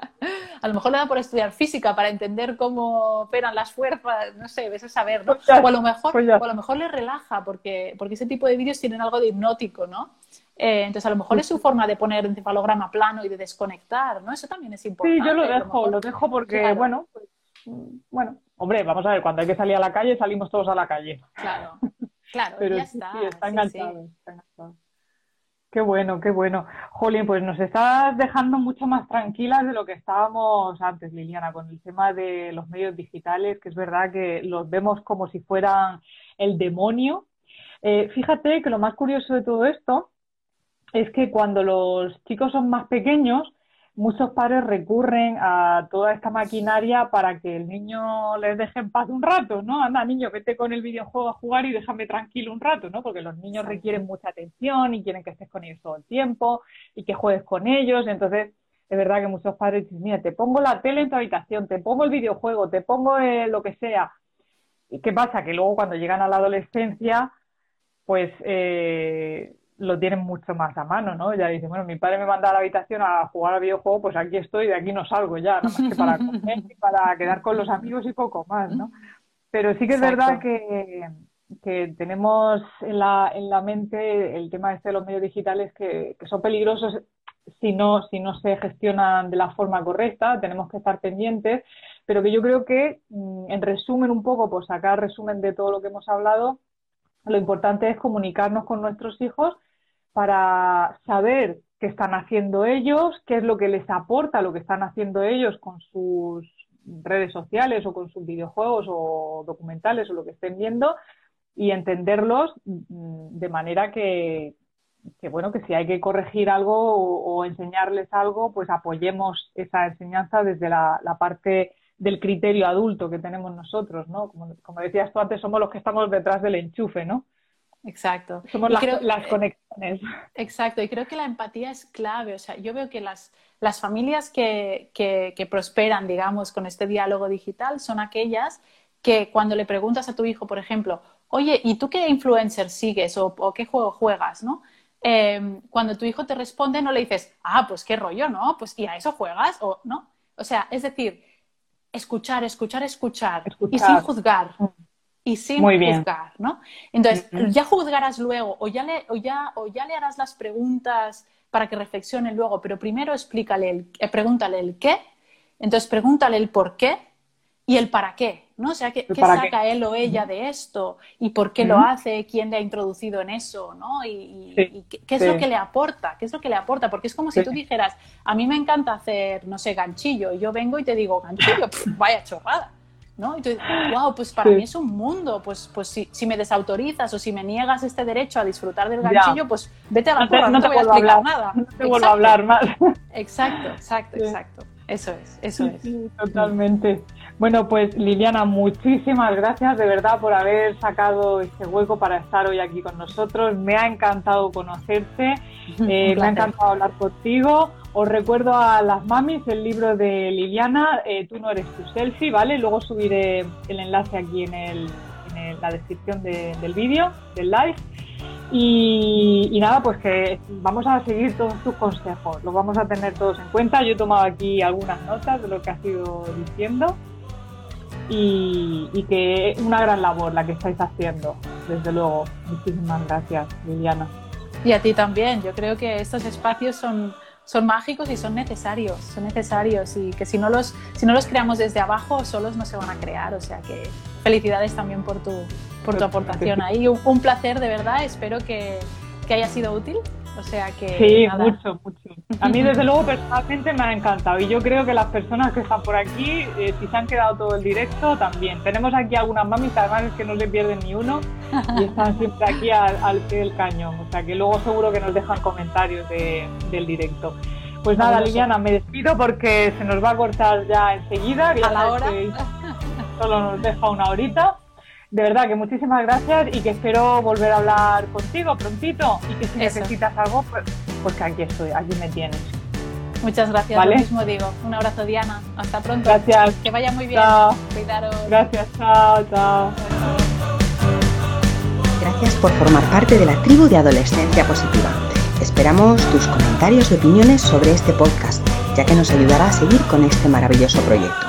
A lo mejor le da por estudiar física para entender cómo operan las fuerzas, no sé, ves a saber, ¿no? O a lo mejor, pues o a lo mejor le relaja, porque, porque ese tipo de vídeos tienen algo de hipnótico, ¿no? Eh, entonces, a lo mejor es su forma de poner encefalograma plano y de desconectar, ¿no? Eso también es Sí, importante. yo lo dejo, lo dejo porque, Claro. bueno, pues, bueno, hombre, vamos a ver, cuando hay que salir a la calle, salimos todos a la calle. Claro, claro, Pero ya sí, está. sí, sí, sí. está enganchado. Qué bueno, qué bueno. Jolín, pues nos estás dejando mucho más tranquilas de lo que estábamos antes, Liliana, con el tema de los medios digitales, que es verdad que los vemos como si fueran el demonio. Eh, fíjate que lo más curioso de todo esto es que cuando los chicos son más pequeños, muchos padres recurren a toda esta maquinaria para que el niño les deje en paz un rato, ¿no? Anda, niño, vete con el videojuego a jugar y déjame tranquilo un rato, ¿no? Porque los niños requieren mucha atención y quieren que estés con ellos todo el tiempo y que juegues con ellos. Entonces, es verdad que muchos padres dicen, mira, te pongo la tele en tu habitación, te pongo el videojuego, te pongo eh, lo que sea. ¿Y qué pasa? Que luego cuando llegan a la adolescencia, pues eh, lo tienen mucho más a mano, ¿no? Ya dicen, bueno, mi padre me manda a la habitación a jugar al videojuego, pues aquí estoy, de aquí no salgo ya, nada más que para comer y para quedar con los amigos y poco más, ¿no? Pero sí que es Exacto. verdad que, que tenemos en la, en la mente el tema este de los medios digitales que, que son peligrosos si no, si no se gestionan de la forma correcta, tenemos que estar pendientes, pero que yo creo que, mm, en resumen un poco, por sacar resumen de todo lo que hemos hablado, lo importante es comunicarnos con nuestros hijos para saber qué están haciendo ellos, qué es lo que les aporta lo que están haciendo ellos con sus redes sociales o con sus videojuegos o documentales o lo que estén viendo y entenderlos mm, de manera que, bueno, que si hay que corregir algo o, enseñarles algo, pues apoyemos esa enseñanza desde la, parte del criterio adulto que tenemos nosotros, ¿no? Como, como, decías tú antes, somos los que estamos detrás del enchufe, ¿no? Exacto. Somos las, conexiones. Exacto, y creo que la empatía es clave. O sea, yo veo que las, las familias que, que, prosperan, digamos, con este diálogo digital son aquellas que cuando le preguntas a tu hijo, por ejemplo, oye, ¿y tú qué influencer sigues o, o qué juego juegas, no? Em, cuando tu hijo te responde no le dices, ah, pues qué rollo, ¿no? Pues y a eso juegas, o no. O sea, es decir, escuchar, escuchar, escuchar, y sin juzgar. Y sin juzgar, ¿no? Entonces, ya juzgarás luego, o ya, le, o, ya, o ya le harás las preguntas para que reflexione luego, pero primero explícale el, eh, pregúntale el qué, entonces pregúntale el por qué y el para qué, ¿no? O sea, ¿qué, saca él o ella de esto? ¿Y por qué lo hace? ¿Quién le ha introducido en eso? ¿no? ¿Y, qué, es lo que le aporta? ¿Qué es lo que le aporta? Porque es como si tú dijeras, a mí me encanta hacer, no sé, ganchillo, y yo vengo y te digo, ganchillo, vaya chorrada. ¿No? Y tú dices, wow, pues para mí es un mundo, pues, pues si, si, me desautorizas o si me niegas este derecho a disfrutar del ganchillo, pues vete a la porra, no, te, voy a explicar nada. No te vuelvo a hablar más. Exacto, exacto, exacto. Eso es, eso es. totalmente. Bueno, pues Liliana, muchísimas gracias de verdad por haber sacado este hueco para estar hoy aquí con nosotros. Me ha encantado conocerte, eh, me ha encantado hablar contigo. Os recuerdo a las mamis el libro de Liliana, eh, Tú no eres tu selfie, ¿vale? Luego subiré el enlace aquí en, el, en la descripción del vídeo, del live. Y, nada, pues que vamos a seguir todos tus consejos, los vamos a tener todos en cuenta. Yo he tomado aquí algunas notas de lo que has ido diciendo y, que es una gran labor la que estáis haciendo, desde luego. Muchísimas gracias, Liliana. Y a ti también. Yo creo que estos espacios son, son mágicos y son necesarios, son necesarios y que si no, los, si no los creamos desde abajo, solos no se van a crear. O sea que felicidades también por tu, por tu aportación ahí. Un, un placer, de verdad. Espero que, que haya sido útil o sea que. Sí, mucho, mucho. A mí, desde luego, personalmente me ha encantado. Y yo creo que las personas que están por aquí, eh, si se han quedado todo el directo, también. Tenemos aquí algunas mamis, además es que no le pierden ni uno. Y están siempre aquí al, pie del cañón. O sea que luego seguro que nos dejan comentarios del directo. Pues nada, Liliana, me despido porque se nos va a cortar ya enseguida. a la hora. solo nos deja una horita de verdad que muchísimas gracias y que espero volver a hablar contigo prontito y que si necesitas algo, pues, pues, que aquí estoy, aquí me tienes. Muchas gracias, lo mismo digo. Un abrazo, Diana. Hasta pronto. Gracias. Que vaya muy bien. Cuidaros. Gracias, chao, chao. Gracias por formar parte de la tribu de Adolescencia Positiva. Esperamos tus comentarios y opiniones sobre este podcast, ya que nos ayudará a seguir con este maravilloso proyecto.